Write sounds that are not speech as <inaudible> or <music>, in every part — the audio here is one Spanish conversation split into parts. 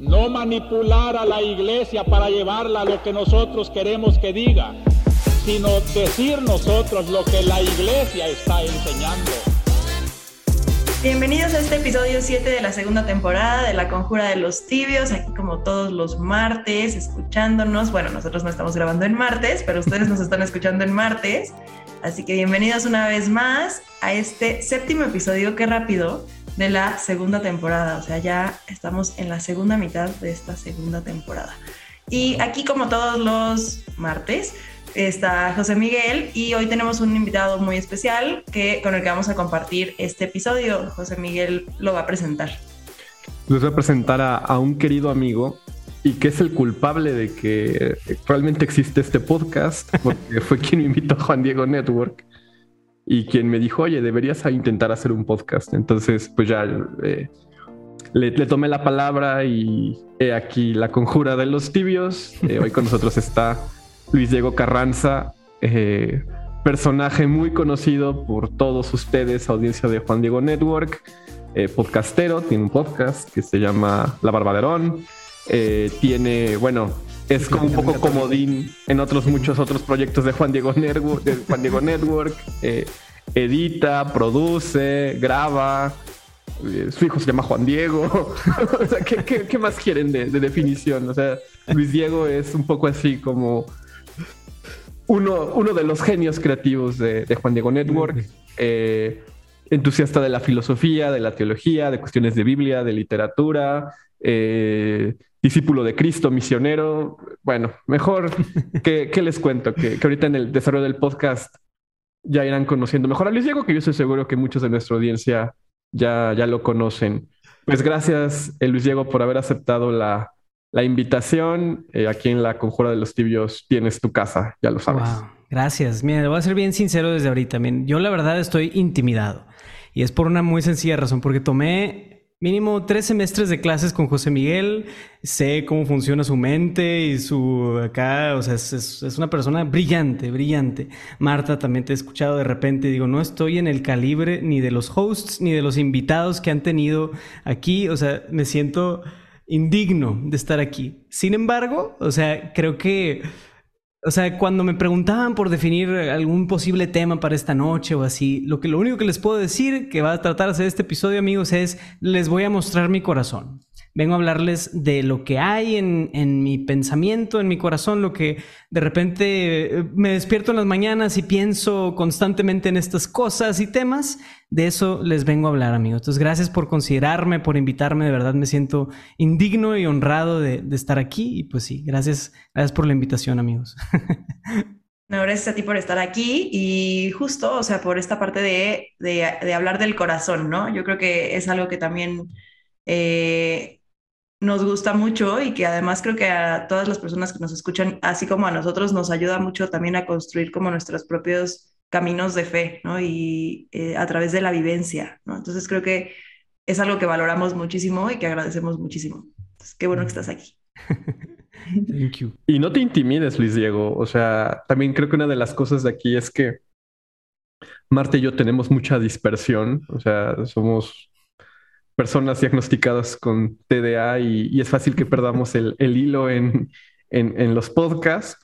no manipular a la iglesia para llevarla a lo que nosotros queremos que diga, sino decir nosotros lo que la iglesia está enseñando. Bienvenidos a este episodio 7 de la segunda temporada de La Conjura de los Tibios, aquí como todos los martes, escuchándonos. Bueno, nosotros no estamos grabando en martes, pero ustedes nos están escuchando en martes. Así que bienvenidos una vez más a este séptimo episodio, qué rápido, de la segunda temporada. O sea, ya estamos en la segunda mitad de esta segunda temporada. Y aquí, como todos los martes, está José Miguel y hoy tenemos un invitado muy especial que, con el que vamos a compartir este episodio. José Miguel lo va a presentar. Les voy a presentar a, a un querido amigo y que es el culpable de que realmente existe este podcast, porque fue quien me invitó a Juan Diego Network y quien me dijo, oye, deberías intentar hacer un podcast. Entonces, pues ya eh, le, tomé la palabra y he aquí la conjura de los tibios. Eh, hoy con nosotros está Luis Diego Carranza, eh, personaje muy conocido por todos ustedes, audiencia de Juan Diego Network, podcastero, tiene un podcast que se llama La Barbaderón. Tiene, bueno, es como un poco comodín en otros muchos otros proyectos de Juan Diego Network, de Juan Diego Network. Eh, edita, produce, graba. Eh, su hijo se llama Juan Diego. <laughs> o sea, ¿qué, más quieren de, definición? O sea, Luis Diego es un poco así como uno, uno de los genios creativos de, Juan Diego Network. entusiasta de la filosofía, de la teología, de cuestiones de Biblia, de literatura, eh, discípulo de Cristo, misionero. Bueno, mejor <laughs> que, les cuento que, ahorita en el desarrollo del podcast ya irán conociendo mejor a Luis Diego, que yo estoy seguro que muchos de nuestra audiencia ya, ya lo conocen. Pues gracias, eh, Luis Diego, por haber aceptado la, invitación. Eh, aquí en la Conjura de los Tibios tienes tu casa, ya lo sabes. Gracias. Mira, voy a ser bien sincero desde ahorita. Yo la verdad estoy intimidado. Y es por una muy sencilla razón, porque tomé mínimo tres semestres de clases con José Miguel. Sé cómo funciona su mente y su acá, o sea, es, una persona brillante, brillante. Marta, también te he escuchado de repente, digo, no estoy en el calibre ni de los hosts ni de los invitados que han tenido aquí, o sea, me siento indigno de estar aquí. Sin embargo, o sea, creo que o sea, cuando me preguntaban por definir algún posible tema para esta noche o así, lo que lo único que les puedo decir que va a tratar de este episodio, amigos, es les voy a mostrar mi corazón. Vengo a hablarles de lo que hay en, en, mi pensamiento, en mi corazón, lo que de repente eh, me despierto en las mañanas y pienso constantemente en estas cosas y temas. De eso les vengo a hablar, amigos. Entonces, gracias por considerarme, por invitarme. De verdad me siento indigno y honrado de, de estar aquí. Y pues sí, gracias, gracias por la invitación, amigos. <laughs> No, gracias a ti por estar aquí y justo, o sea, por esta parte de, de, de hablar del corazón, ¿no? Yo creo que es algo que también eh, nos gusta mucho y que además creo que a todas las personas que nos escuchan, así como a nosotros, nos ayuda mucho también a construir como nuestros propios caminos de fe, ¿no? Y eh, a través de la vivencia, ¿no? Entonces creo que es algo que valoramos muchísimo y que agradecemos muchísimo. Entonces, qué bueno que estás aquí. <laughs> Thank you. Y no te intimides, Luis Diego. O sea, también creo que una de las cosas de aquí es que Marte y yo tenemos mucha dispersión. O sea, somos personas diagnosticadas con TDA y, es fácil que perdamos el, hilo en, en, los podcasts.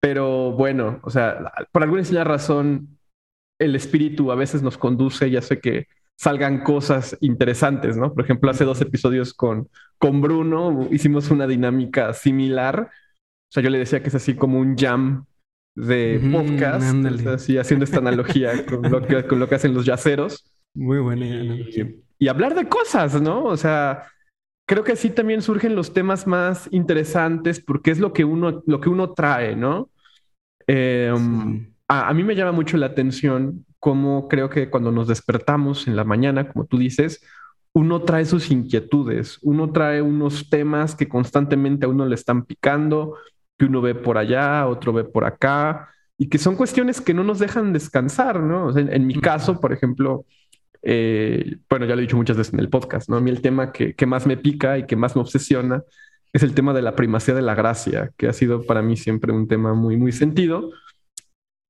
Pero bueno, o sea, por alguna extraña razón, el espíritu a veces nos conduce y hace que salgan cosas interesantes, ¿no? Por ejemplo, hace dos episodios con, con Bruno hicimos una dinámica similar. O sea, yo le decía que es así como un jam de podcast, así haciendo esta analogía con lo, que, con lo que hacen los yaceros. Muy buena y hablar de cosas, ¿no? O sea, creo que así también surgen los temas más interesantes porque es lo que uno, lo que uno trae, ¿no? Em, a, mí me llama mucho la atención cómo creo que cuando nos despertamos en la mañana, como tú dices, uno trae sus inquietudes, uno trae unos temas que constantemente a uno le están picando, que uno ve por allá, otro ve por acá, y que son cuestiones que no nos dejan descansar, ¿no? en mi caso, por ejemplo, eh, bueno, ya lo he dicho muchas veces en el podcast, ¿no? A mí el tema que, más me pica y que más me obsesiona es el tema de la primacía de la gracia, que ha sido para mí siempre un tema muy, muy sentido.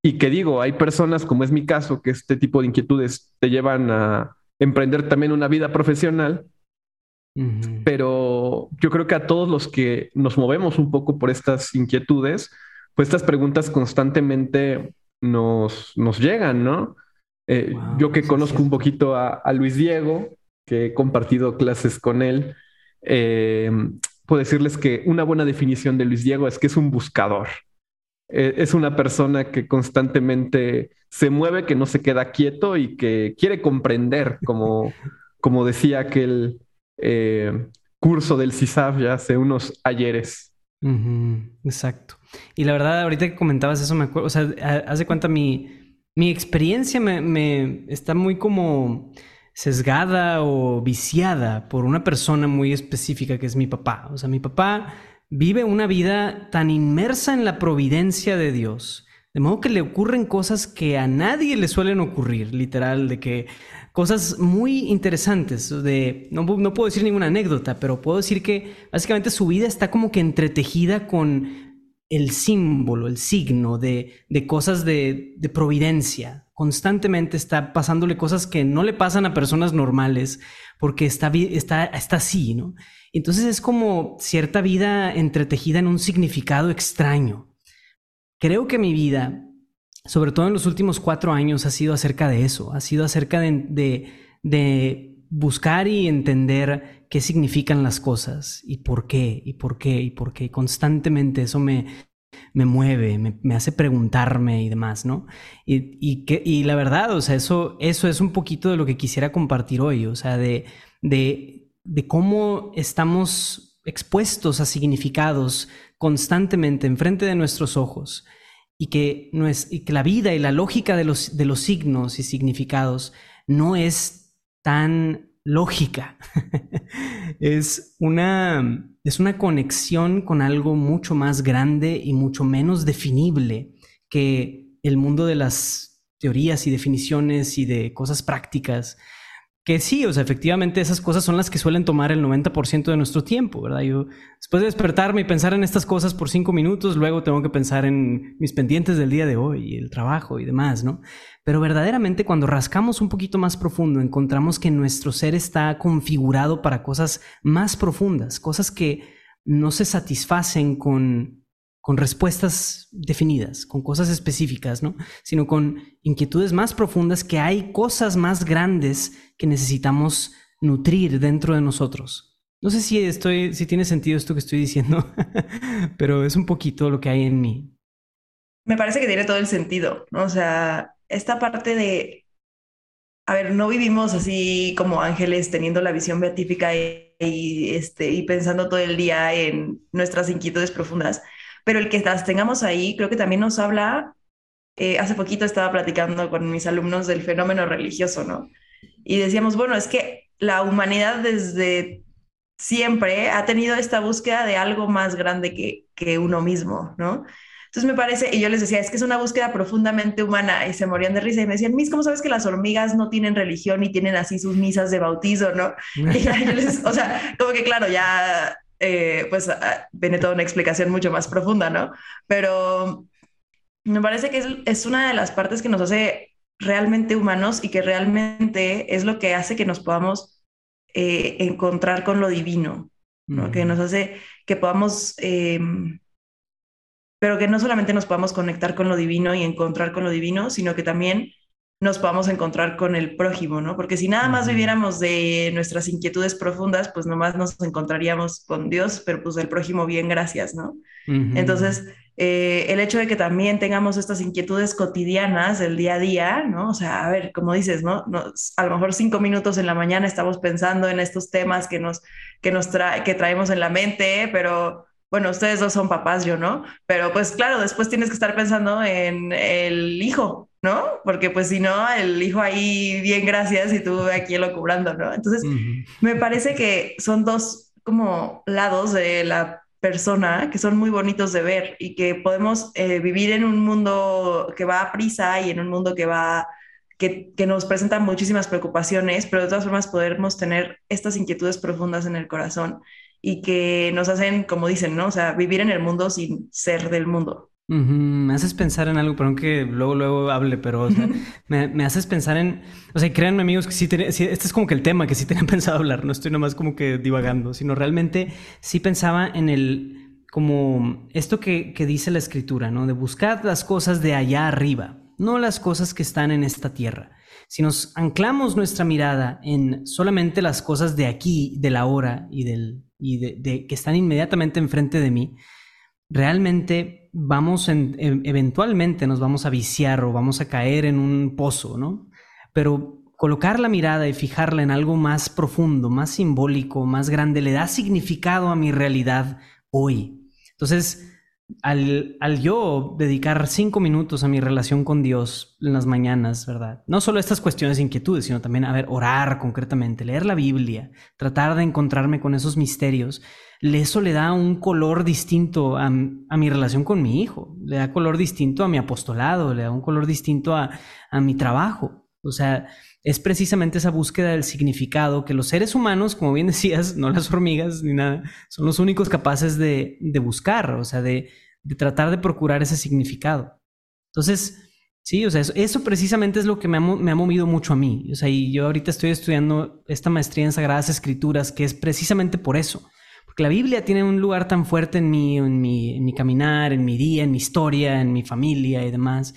Y que digo, hay personas, como es mi caso, que este tipo de inquietudes te llevan a emprender también una vida profesional Pero yo creo que a todos los que nos movemos un poco por estas inquietudes, pues estas preguntas constantemente nos, nos llegan, ¿no? Eh, yo que conozco un poquito a, Luis Diego, que he compartido clases con él, eh, puedo decirles que una buena definición de Luis Diego es que es un buscador. Eh, es una persona que constantemente se mueve, que no se queda quieto y que quiere comprender, como, <laughs> como decía aquel curso del CISAF ya hace unos ayeres. exacto. Y la verdad, ahorita que comentabas eso, me acuerdo, o sea, hace cuenta mi, mi experiencia me, está muy como sesgada o viciada por una persona muy específica que es mi papá. O sea, mi papá vive una vida tan inmersa en la providencia de Dios, de modo que le ocurren cosas que a nadie le suelen ocurrir, literal, de que cosas muy interesantes, no, no puedo decir ninguna anécdota, pero puedo decir que básicamente su vida está como que entretejida con el símbolo, el signo de, cosas de, providencia. Constantemente está pasándole cosas que no le pasan a personas normales porque está, está, está así, ¿no? Entonces es como cierta vida entretejida en un significado extraño. Creo que mi vida, sobre todo en los últimos cuatro años, ha sido acerca de eso, ha sido acerca de, de buscar y entender qué significan las cosas y por qué, y por qué, y por qué. Constantemente eso me, me mueve, me, hace preguntarme y demás, ¿no? Y, y, que, y la verdad, o sea, eso, eso es un poquito de lo que quisiera compartir hoy, o sea, de, de, de cómo estamos expuestos a significados constantemente enfrente de nuestros ojos y que, no es, y que la vida y la lógica de los, de los signos y significados no es tan lógica. es, una, es una conexión con algo mucho más grande y mucho menos definible que el mundo de las teorías y definiciones y de cosas prácticas que sí, o sea, efectivamente esas cosas son las que suelen tomar el 90% de nuestro tiempo, ¿verdad? Yo después de despertarme y pensar en estas cosas por cinco minutos, luego tengo que pensar en mis pendientes del día de hoy, el trabajo y demás, ¿no? Pero verdaderamente cuando rascamos un poquito más profundo, encontramos que nuestro ser está configurado para cosas más profundas, cosas que no se satisfacen con con respuestas definidas, con cosas específicas, ¿no? Sino con inquietudes más profundas que hay cosas más grandes que necesitamos nutrir dentro de nosotros. No sé si estoy, si tiene sentido esto que estoy diciendo, <laughs> pero es un poquito lo que hay en mí. Me parece que tiene todo el sentido. O sea, esta parte de, a ver, no vivimos así como ángeles teniendo la visión beatífica y, este, y pensando todo el día en nuestras inquietudes profundas, pero el que las tengamos ahí creo que también nos habla, eh, hace poquito estaba platicando con mis alumnos del fenómeno religioso, ¿no? Y decíamos, bueno, es que la humanidad desde siempre ha tenido esta búsqueda de algo más grande que, que uno mismo, ¿no? Entonces me parece, y yo les decía, es que es una búsqueda profundamente humana, y se morían de risa y me decían, Mis, ¿cómo sabes que las hormigas no tienen religión y tienen así sus misas de bautizo, no? <laughs> Y o sea, como que claro, ya eh, pues ah, viene toda una explicación mucho más profunda, ¿no? Pero me parece que es, una de las partes que nos hace realmente humanos y que realmente es lo que hace que nos podamos eh, encontrar con lo divino, ¿no? Que nos hace que podamos, em, pero que no solamente nos podamos conectar con lo divino y encontrar con lo divino, sino que también nos podamos encontrar con el prójimo, ¿no? Porque si nada más viviéramos de nuestras inquietudes profundas, pues nomás nos encontraríamos con Dios, pero pues el prójimo bien, gracias, ¿no? Entonces, eh, el hecho de que también tengamos estas inquietudes cotidianas del día a día, ¿no? O sea, a ver, como dices, ¿no? a lo mejor cinco minutos en la mañana estamos pensando en estos temas que nos, que nos que traemos en la mente, pero bueno, ustedes dos son papás, yo no, pero pues claro, después tienes que estar pensando en el hijo, ¿no? Porque pues si no, el hijo ahí, bien, gracias, y tú aquí lo cobrando, ¿no? Entonces, me parece que son dos como lados de la persona que son muy bonitos de ver y que podemos eh, vivir en un mundo que va a prisa y en un mundo que va, que, que nos presenta muchísimas preocupaciones, pero de todas formas podemos tener estas inquietudes profundas en el corazón y que nos hacen, como dicen, ¿no? O sea, vivir en el mundo sin ser del mundo. Me haces pensar en algo, perdón que luego, luego hable, pero me, haces pensar en, o sea, créanme amigos que sí, este es como que el tema que sí tenía <laughs> pensado hablar, no estoy nomás como que divagando, sino realmente sí pensaba en el, como esto que, que dice la escritura, ¿no? De buscar las cosas de allá arriba, no las cosas que están en esta tierra. Si nos anclamos nuestra mirada en solamente las cosas de aquí, de la hora y, del, y de, que están inmediatamente enfrente de mí, realmente vamos en, eventualmente nos vamos a viciar o vamos a caer en un pozo, ¿no? Pero colocar la mirada y fijarla en algo más profundo, más simbólico, más grande, le da significado a mi realidad hoy. Entonces, al, al, yo dedicar cinco minutos a mi relación con Dios en las mañanas, ¿verdad? No solo estas cuestiones de inquietudes, sino también, a ver, orar concretamente, leer la Biblia, tratar de encontrarme con esos misterios, eso le da un color distinto a, mi relación con mi hijo, le da color distinto a mi apostolado, le da un color distinto a, mi trabajo. O sea, es precisamente esa búsqueda del significado que los seres humanos, como bien decías, no las hormigas ni nada, son los únicos capaces de, buscar, o sea, de, tratar de procurar ese significado. Entonces, sí, o sea, eso, precisamente es lo que me ha, me ha, movido mucho a mí. O sea, y yo ahorita estoy estudiando esta maestría en Sagradas Escrituras, que es precisamente por eso. Porque la Biblia tiene un lugar tan fuerte en mi, en mi, en mi caminar, en mi día, en mi historia, en mi familia y demás,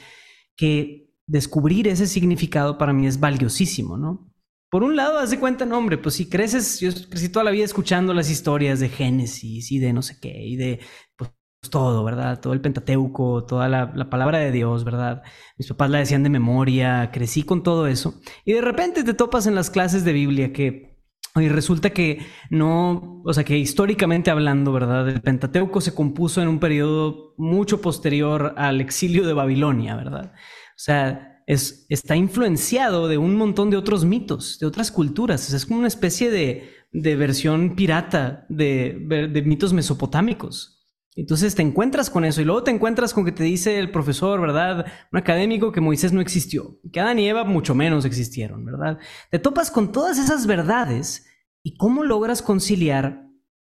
que descubrir ese significado para mí es valiosísimo, ¿no? Por un lado, haz de cuenta, no, hombre, pues si creces, yo crecí toda la vida escuchando las historias de Génesis y de no sé qué, y de pues, todo, ¿verdad? Todo el Pentateuco, toda la, la, palabra de Dios, ¿verdad? Mis papás la decían de memoria, crecí con todo eso. Y de repente te topas en las clases de Biblia que y resulta que no, o sea, que históricamente hablando, ¿verdad? El Pentateuco se compuso en un periodo mucho posterior al exilio de Babilonia, ¿verdad? O sea, es, está influenciado de un montón de otros mitos, de otras culturas. es como una especie de, de versión pirata de, de, mitos mesopotámicos. Entonces te encuentras con eso y luego te encuentras con que te dice el profesor, ¿verdad? Un académico que Moisés no existió, que Adán y Eva mucho menos existieron, ¿verdad? Te topas con todas esas verdades ¿Y cómo logras conciliar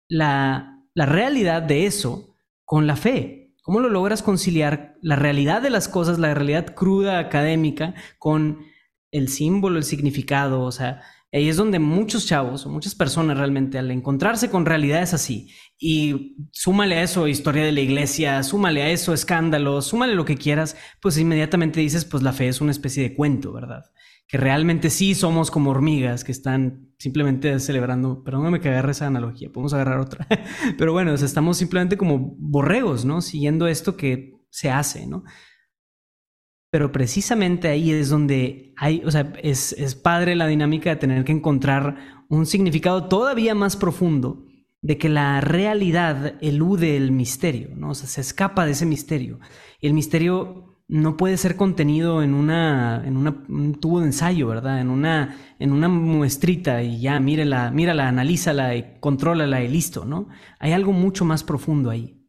la, realidad de eso con la fe? ¿Cómo lo logras conciliar la realidad de las cosas, la realidad cruda académica, con el símbolo, el significado? O sea, ahí es donde muchos chavos o muchas personas realmente al encontrarse con realidades así y súmale a eso historia de la iglesia, súmale a eso escándalo, súmale lo que quieras, pues inmediatamente dices, pues la fe es una especie de cuento, ¿verdad? que realmente sí somos como hormigas que están simplemente celebrando, perdóname que agarre esa analogía, podemos agarrar otra, <laughs> pero bueno, estamos simplemente como borregos, ¿no? Siguiendo esto que se hace, ¿no? Pero precisamente ahí es donde hay, o sea, es, es padre la dinámica de tener que encontrar un significado todavía más profundo de que la realidad elude el misterio, ¿no? O sea, se escapa de ese misterio. Y el misterio no puede ser contenido en una en un tubo de ensayo, ¿verdad? En una en una muestrita y ya mírala, mírala, analízala y contrólala y listo, ¿no? Hay algo mucho más profundo ahí.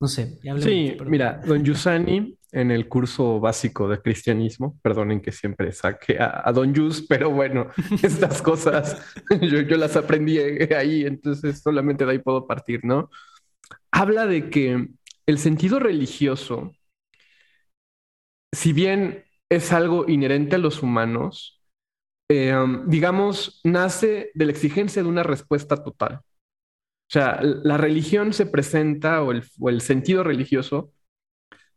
No sé, ya Sí, mira, Don Yusani en el curso básico de cristianismo, perdonen que siempre saque a, Don Yus, pero bueno, <laughs> estas cosas yo, yo las aprendí ahí, entonces solamente de ahí puedo partir, ¿no? Habla de que el sentido religioso si bien es algo inherente a los humanos, um, digamos, nace de la exigencia de una respuesta total. O sea, la religión se presenta o el, sentido religioso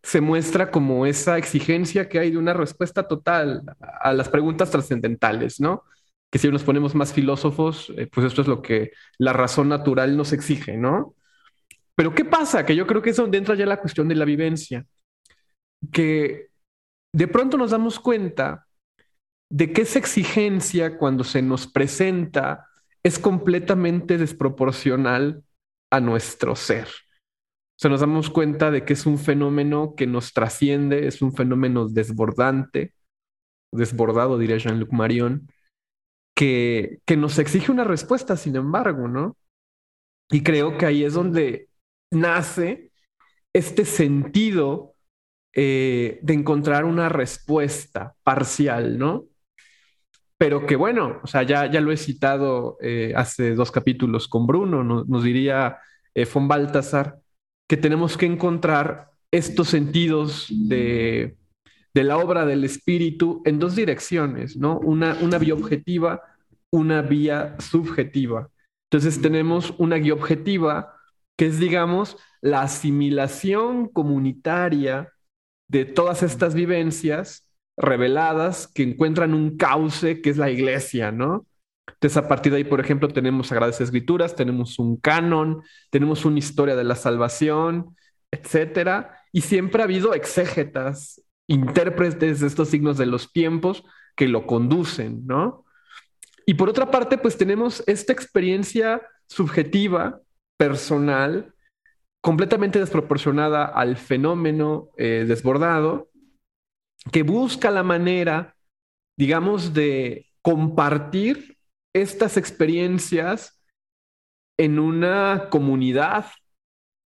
se muestra como esa exigencia que hay de una respuesta total a las preguntas trascendentales, ¿no? Que si nos ponemos más filósofos, eh, pues esto es lo que la razón natural nos exige, ¿no? Pero ¿qué pasa? Que yo creo que es donde entra ya la cuestión de la vivencia, que de pronto nos damos cuenta de que esa exigencia cuando se nos presenta es completamente desproporcional a nuestro ser. O sea, nos damos cuenta de que es un fenómeno que nos trasciende, es un fenómeno desbordante, desbordado, diría Jean-Luc Marion, que, que nos exige una respuesta, sin embargo, ¿no? Y creo que ahí es donde nace este sentido eh, de encontrar una respuesta parcial, ¿no? Pero que bueno, o sea, ya, ya lo he citado eh, hace dos capítulos con Bruno, nos diría eh, von Baltasar que tenemos que encontrar estos sentidos de, la obra del espíritu en dos direcciones, ¿no? Una, una vía objetiva, una vía subjetiva. Entonces tenemos una guía objetiva que es, digamos, la asimilación comunitaria de todas estas vivencias reveladas que encuentran un cauce que es la iglesia, ¿no? Entonces, a partir de ahí, por ejemplo, tenemos Sagradas Escrituras, tenemos un canon, tenemos una historia de la salvación, etcétera. Y siempre ha habido exégetas, intérpretes de estos signos de los tiempos que lo conducen, ¿no? Y por otra parte, pues tenemos esta experiencia subjetiva, personal, completamente desproporcionada al fenómeno eh, desbordado, que busca la manera, digamos, de compartir estas experiencias en una comunidad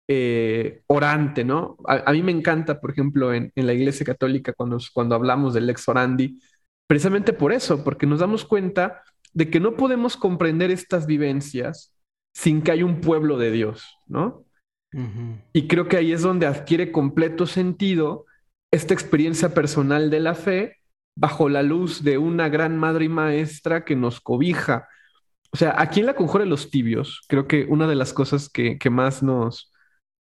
eh, orante, ¿no? A, mí me encanta, por ejemplo, en, la Iglesia Católica, cuando, cuando hablamos del ex orandi, precisamente por eso, porque nos damos cuenta de que no podemos comprender estas vivencias sin que haya un pueblo de Dios, ¿no? Y creo que ahí es donde adquiere completo sentido esta experiencia personal de la fe bajo la luz de una gran madre y maestra que nos cobija. O sea, aquí en la conjura de los tibios, creo que una de las cosas que, más nos,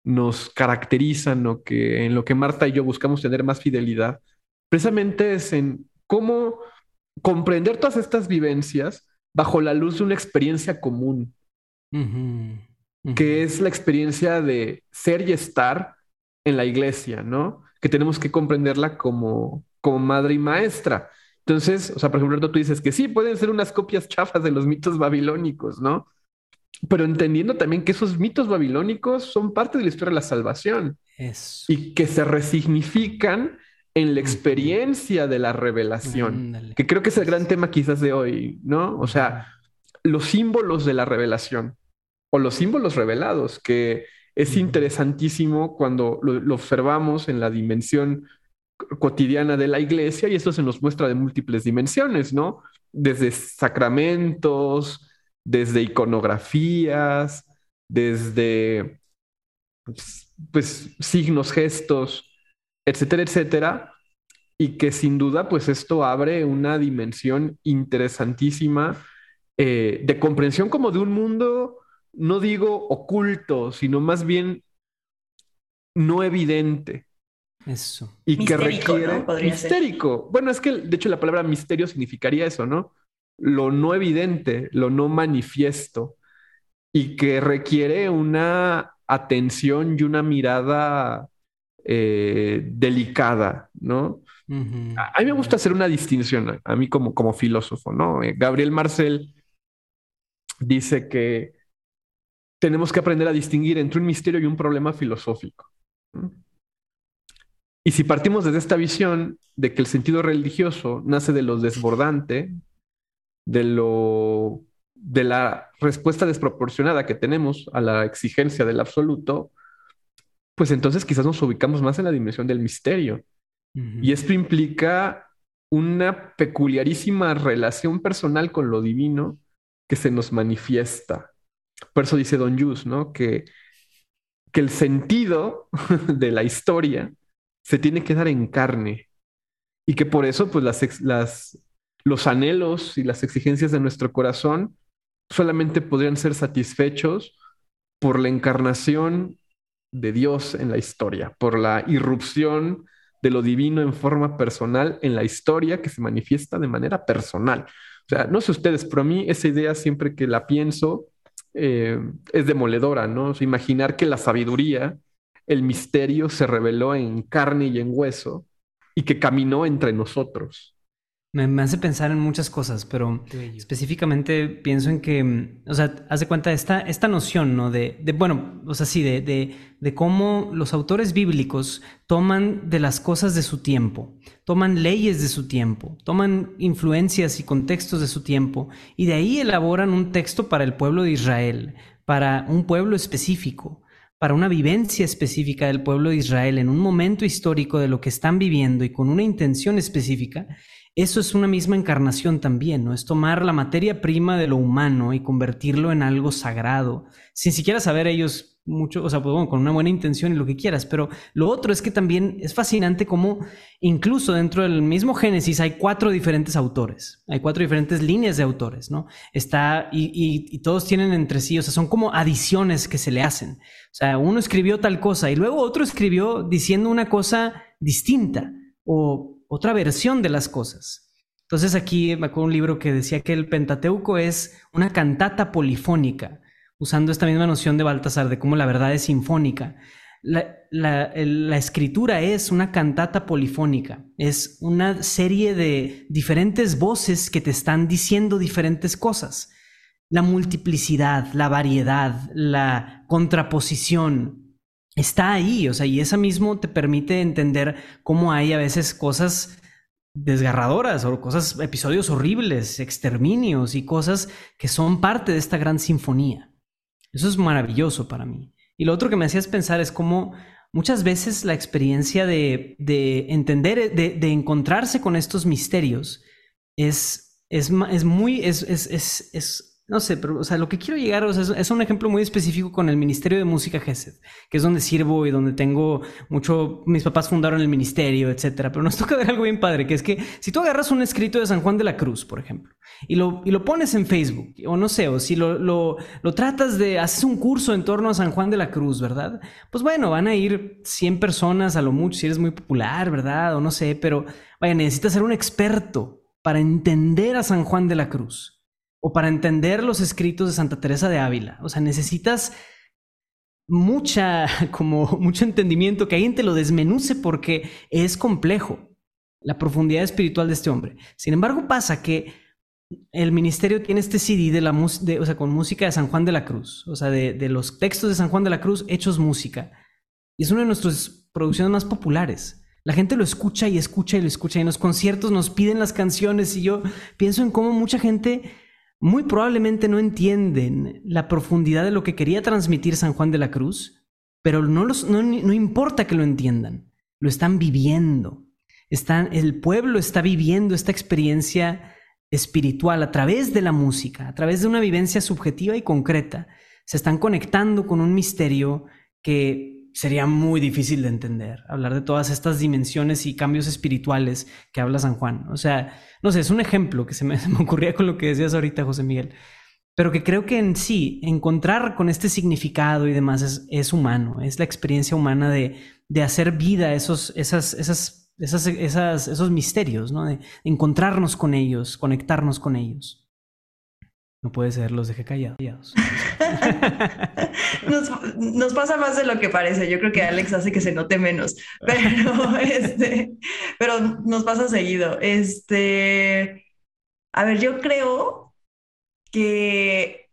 nos caracterizan o que en lo que Marta y yo buscamos tener más fidelidad, precisamente es en cómo comprender todas estas vivencias bajo la luz de una experiencia común, que es la experiencia de ser y estar en la iglesia, ¿no? Que tenemos que comprenderla como, como madre y maestra. Entonces, o sea, por ejemplo, tú dices que sí, pueden ser unas copias chafas de los mitos babilónicos, ¿no? Pero entendiendo también que esos mitos babilónicos son parte de la historia de la salvación y que se resignifican en la experiencia de la revelación, que creo que es el gran tema quizás de hoy, ¿no? O sea, los símbolos de la revelación o los símbolos revelados, que es interesantísimo cuando lo observamos en la dimensión cotidiana de la iglesia y esto se nos muestra de múltiples dimensiones, ¿no? Desde sacramentos, desde iconografías, desde pues, pues, signos, gestos, etcétera, etcétera, y que sin duda pues esto abre una dimensión interesantísima eh, de comprensión como de un mundo, no digo oculto, sino más bien no evidente, eso. Y que requiere. Mistérico. Bueno, es que de hecho la palabra misterio significaría eso, ¿no? Lo no evidente, lo no manifiesto. Y que requiere una atención y una mirada eh, delicada, ¿no? a, mí me gusta hacer una distinción, a mí como, como filósofo, ¿no? Eh, Gabriel Marcel dice que tenemos que aprender a distinguir entre un misterio y un problema filosófico. Y si partimos desde esta visión de que el sentido religioso nace de lo desbordante, de lo de la respuesta desproporcionada que tenemos a la exigencia del absoluto, pues entonces quizás nos ubicamos más en la dimensión del misterio. Y esto implica una peculiarísima relación personal con lo divino que se nos manifiesta. Por eso dice Don Jus, ¿no? Que, que el sentido <laughs> de la historia se tiene que dar en carne y que por eso pues las, las, los anhelos y las exigencias de nuestro corazón solamente podrían ser satisfechos por la encarnación de Dios en la historia, por la irrupción de lo divino en forma personal en la historia que se manifiesta de manera personal. O sea, no sé ustedes, pero a mí esa idea siempre que la pienso eh, es demoledora, ¿no? imaginar que la sabiduría el misterio se reveló en carne y en hueso y que caminó entre nosotros. Me, hace pensar en muchas cosas, pero específicamente pienso en que, mm, o sea, haz de cuenta esta, esta noción, ¿no? De, bueno, o sea, sí, de, de, de, cómo los autores bíblicos toman de las cosas de su tiempo, toman leyes de su tiempo, toman influencias y contextos de su tiempo, y de ahí elaboran un texto para el pueblo de Israel, para un pueblo específico para una vivencia específica del pueblo de Israel en un momento histórico de lo que están viviendo y con una intención específica, eso es una misma encarnación también, ¿no? Es tomar la materia prima de lo humano y convertirlo en algo sagrado, sin siquiera saber ellos mucho, o sea, pues bueno, con una buena intención y lo que quieras, pero lo otro es que también es fascinante cómo incluso dentro del mismo Génesis hay cuatro diferentes autores, hay cuatro diferentes líneas de autores, ¿no? Está, y, y, todos tienen entre sí, o sea, son como adiciones que se le hacen. O sea, uno escribió tal cosa y luego otro escribió diciendo una cosa distinta o otra versión de las cosas. Entonces aquí me acuerdo un libro que decía que el Pentateuco es una cantata polifónica usando esta misma noción de Baltasar, de cómo la verdad es sinfónica. La, escritura es una cantata polifónica, es una serie de diferentes voces que te están diciendo diferentes cosas. La multiplicidad, la variedad, la contraposición, está ahí, o sea, y esa mismo te permite entender cómo hay a veces cosas desgarradoras o cosas, episodios horribles, exterminios y cosas que son parte de esta gran sinfonía. Eso es maravilloso para mí. Y lo otro que me hacías pensar es cómo muchas veces la experiencia de, entender, de, encontrarse con estos misterios es, es, es muy, es, es no sé, pero, o sea, lo que quiero llegar es, un ejemplo muy específico con el Ministerio de Música GESED, que es donde sirvo y donde tengo mucho, mis papás fundaron el ministerio, etcétera. Pero nos <laughs> toca ver algo bien padre, que es que si tú agarras un escrito de San Juan de la Cruz, por ejemplo, y lo, y lo pones en Facebook, o no sé, o si lo, lo, lo tratas de, haces un curso en torno a San Juan de la Cruz, ¿verdad? Pues bueno, van a ir 100 personas a lo mucho, si eres muy popular, ¿verdad? O no sé, pero vaya, necesitas ser un experto para entender a San Juan de la Cruz o para entender los escritos de Santa Teresa de Ávila. O sea, necesitas mucha, <laughs> como mucho entendimiento, que alguien te lo desmenuce porque es complejo la profundidad espiritual de este hombre. Sin embargo, pasa que el ministerio tiene este CD de la de, o sea, con música de San Juan de la Cruz, o sea, de, de, los textos de San Juan de la Cruz hechos música. Y es una de nuestras producciones más populares. La gente lo escucha y escucha y lo escucha y en los conciertos nos piden las canciones y yo pienso en cómo mucha gente muy probablemente no entienden la profundidad de lo que quería transmitir San Juan de la Cruz, pero no, los, no, importa que lo entiendan, lo están viviendo. El pueblo está viviendo esta experiencia espiritual a través de la música, a través de una vivencia subjetiva y concreta. Se están conectando con un misterio que sería muy difícil de entender, hablar de todas estas dimensiones y cambios espirituales que habla San Juan. O sea, no sé, es un ejemplo que <laughs> se me, ocurría con lo que decías ahorita, José Miguel, pero que creo que en sí, encontrar con este significado y demás es, humano, es la experiencia humana de, de hacer vida esos, esas, esas, esas, esas, esos misterios, ¿no? de encontrarnos con ellos, conectarnos con ellos. No puede ser, los dejé callados. <laughs> nos, pasa más de lo que parece. Yo creo que Alex hace que se note menos, <laughs> pero, este, pero nos pasa seguido. Este, a ver, yo creo que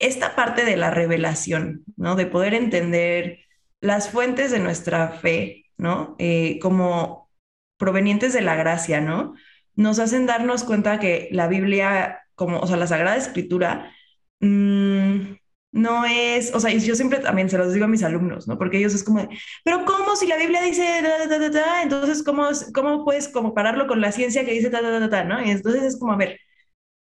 esta parte de la revelación, ¿no? De poder entender las fuentes de nuestra fe, ¿no? Eh, como provenientes de la gracia, ¿no? Nos hacen darnos cuenta que la Biblia como, o sea, la Sagrada Escritura, mm, no es, o sea, yo siempre también se los digo a mis alumnos, ¿no? Porque ellos es como, pero ¿cómo si la Biblia dice entonces cómo, cómo puedes compararlo con la ciencia que dice ta, ta, ta, ¿no? Y entonces es como, a ver,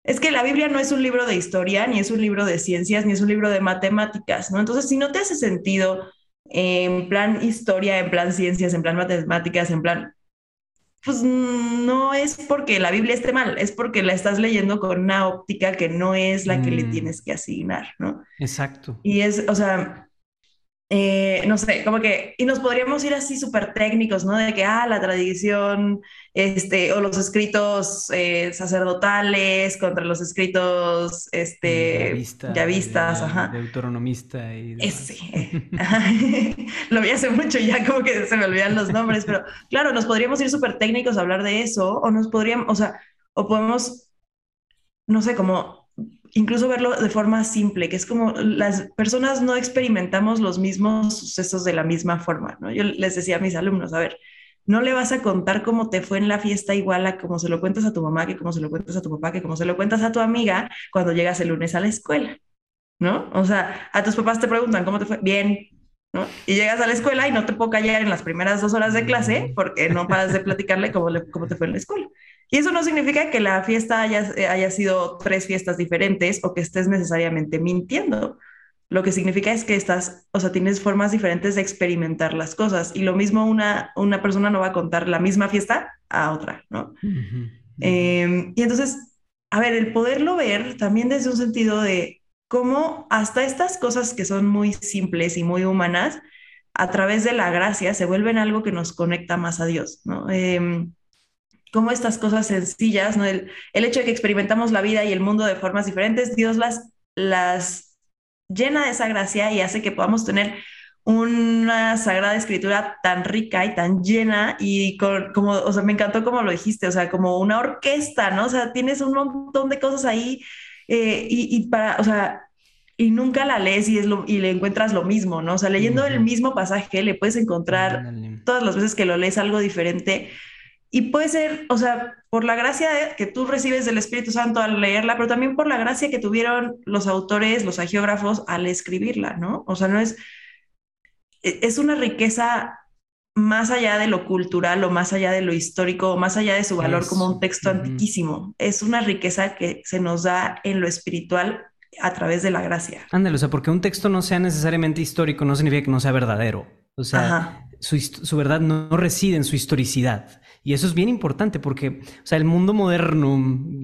es que la Biblia no es un libro de historia, ni es un libro de ciencias, ni es un libro de matemáticas, ¿no? Entonces, si no te hace sentido en plan historia, en plan ciencias, en plan matemáticas, en plan, pues no es porque la Biblia esté mal, es porque la estás leyendo con una óptica que no es la que le mm. tienes que asignar, ¿no? Exacto. Y es, o sea, eh, no sé, como que, y nos podríamos ir así súper técnicos, ¿no? De que, ah, la tradición, este, o los escritos eh, sacerdotales contra los escritos, este, ya vistas, ajá. Deuteronomista y... Ese. <laughs> Lo vi hace mucho ya, como que se me olvidan los nombres, pero claro, nos podríamos ir súper técnicos a hablar de eso, o nos podríamos, o sea, o podemos, no sé, como incluso verlo de forma simple, que es como las personas no experimentamos los mismos sucesos de la misma forma, ¿no? Yo les decía a mis alumnos, a ver, no le vas a contar cómo te fue en la fiesta igual a como se lo cuentas a tu mamá, que como se lo cuentas a tu papá, que como se lo cuentas a tu amiga cuando llegas el lunes a la escuela, ¿no? O sea, a tus papás te preguntan, ¿cómo te fue? Bien, ¿no? Y llegas a la escuela y no te puedo callar en las primeras dos horas de clase porque no paras de platicarle cómo, cómo te fue en la escuela. Y eso no significa que la fiesta haya, haya sido tres fiestas diferentes o que estés necesariamente mintiendo. Lo que significa es que estás, o sea, tienes formas diferentes de experimentar las cosas. Y lo mismo una, una persona no va a contar la misma fiesta a otra, ¿no? Em, y entonces, a ver, el poderlo ver también desde un sentido de cómo hasta estas cosas que son muy simples y muy humanas, a través de la gracia se vuelven algo que nos conecta más a Dios, ¿no? Em, cómo estas cosas sencillas, ¿no? El, el, hecho de que experimentamos la vida y el mundo de formas diferentes, Dios las, las llena de esa gracia y hace que podamos tener una sagrada escritura tan rica y tan llena y con, como, o sea, me encantó como lo dijiste, o sea, como una orquesta, ¿no? O sea, tienes un montón de cosas ahí eh, y, para, o sea, y nunca la lees y, es lo, y le encuentras lo mismo, ¿no? O sea, leyendo el mismo pasaje le puedes encontrar todas las veces que lo lees algo diferente y puede ser, o sea, por la gracia que tú recibes del Espíritu Santo al leerla, pero también por la gracia que tuvieron los autores, los agiógrafos al escribirla, ¿no? O sea, no es, e, es una riqueza más allá de lo cultural o más allá de lo histórico o más allá de su valor como un texto antiquísimo. Es una riqueza que se nos da en lo espiritual a través de la gracia. Ándale, o sea, porque un texto no sea necesariamente histórico no significa que no sea verdadero. O sea, su, su, verdad no reside en su historicidad. Y eso es bien importante porque, o sea, el mundo moderno,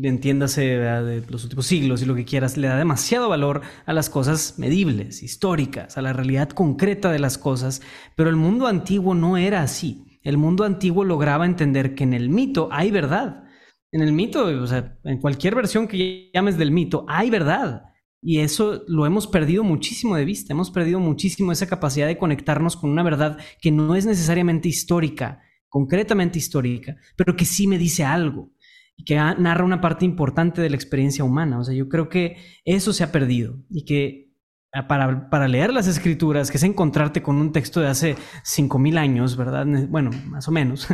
entiéndase de los últimos siglos y lo que quieras, le da demasiado valor a las cosas medibles, históricas, a la realidad concreta de las cosas, pero el mundo antiguo no era así. El mundo antiguo lograba entender que en el mito hay verdad. En el mito, o sea, en cualquier versión que llames del mito, hay verdad. Y eso lo hemos perdido muchísimo de vista, hemos perdido muchísimo esa capacidad de conectarnos con una verdad que no es necesariamente histórica, concretamente histórica, pero que sí me dice algo y que narra una parte importante de la experiencia humana. O sea, yo creo que eso se ha perdido y que ah, para, para leer las escrituras, que es encontrarte con un texto de hace 5.000 años, ¿verdad? Bueno, más o menos,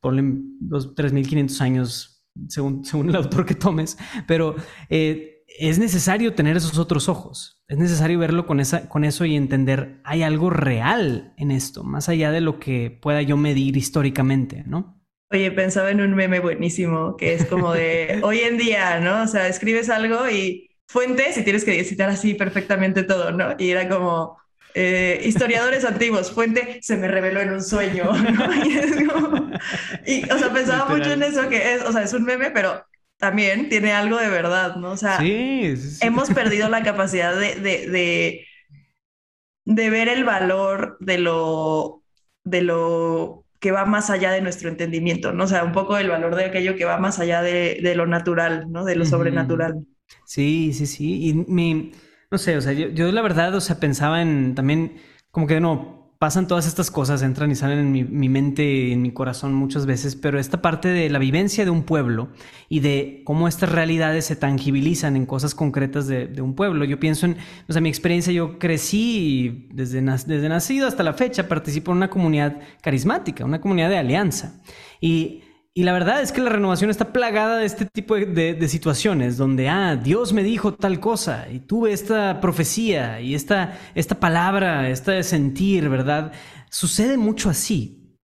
por los 3.500 años, según, según el autor que tomes, pero... Eh, es necesario tener esos otros ojos. Es necesario verlo con, esa, con eso y entender, hay algo real en esto, más allá de lo que pueda yo medir históricamente, ¿no? Oye, pensaba en un meme buenísimo que es como de <laughs> hoy en día, ¿no? O sea, escribes algo y fuentes y tienes que citar así perfectamente todo, ¿no? Y era como eh, historiadores <laughs> antiguos, fuente se me reveló en un sueño, ¿no? <laughs> Y, o sea, pensaba mucho en eso que es, o sea, es un meme, pero también tiene algo de verdad, ¿no? O sea, hemos <laughs> perdido la capacidad de, de, de, ver el valor de lo, de lo que va más allá de nuestro entendimiento, ¿no? O sea, un poco el valor de aquello que va más allá de, de lo natural, ¿no? De lo sobrenatural. Sí, sí, sí. Y mi, no sé, o sea, yo, yo la verdad, o sea, pensaba en también como que no, pasan todas estas cosas, entran y salen en mi, mente, en mi corazón muchas veces, pero esta parte de la vivencia de un pueblo y de cómo estas realidades se tangibilizan en cosas concretas de, un pueblo. Yo pienso en, o sea, mi experiencia, yo crecí desde, desde nacido hasta la fecha, participo en una comunidad carismática, una comunidad de alianza. Y y la verdad es que la renovación está plagada de este tipo de, situaciones donde, ah, Dios me dijo tal cosa y tuve esta profecía y esta, esta palabra, este sentir, ¿verdad? Sucede mucho así.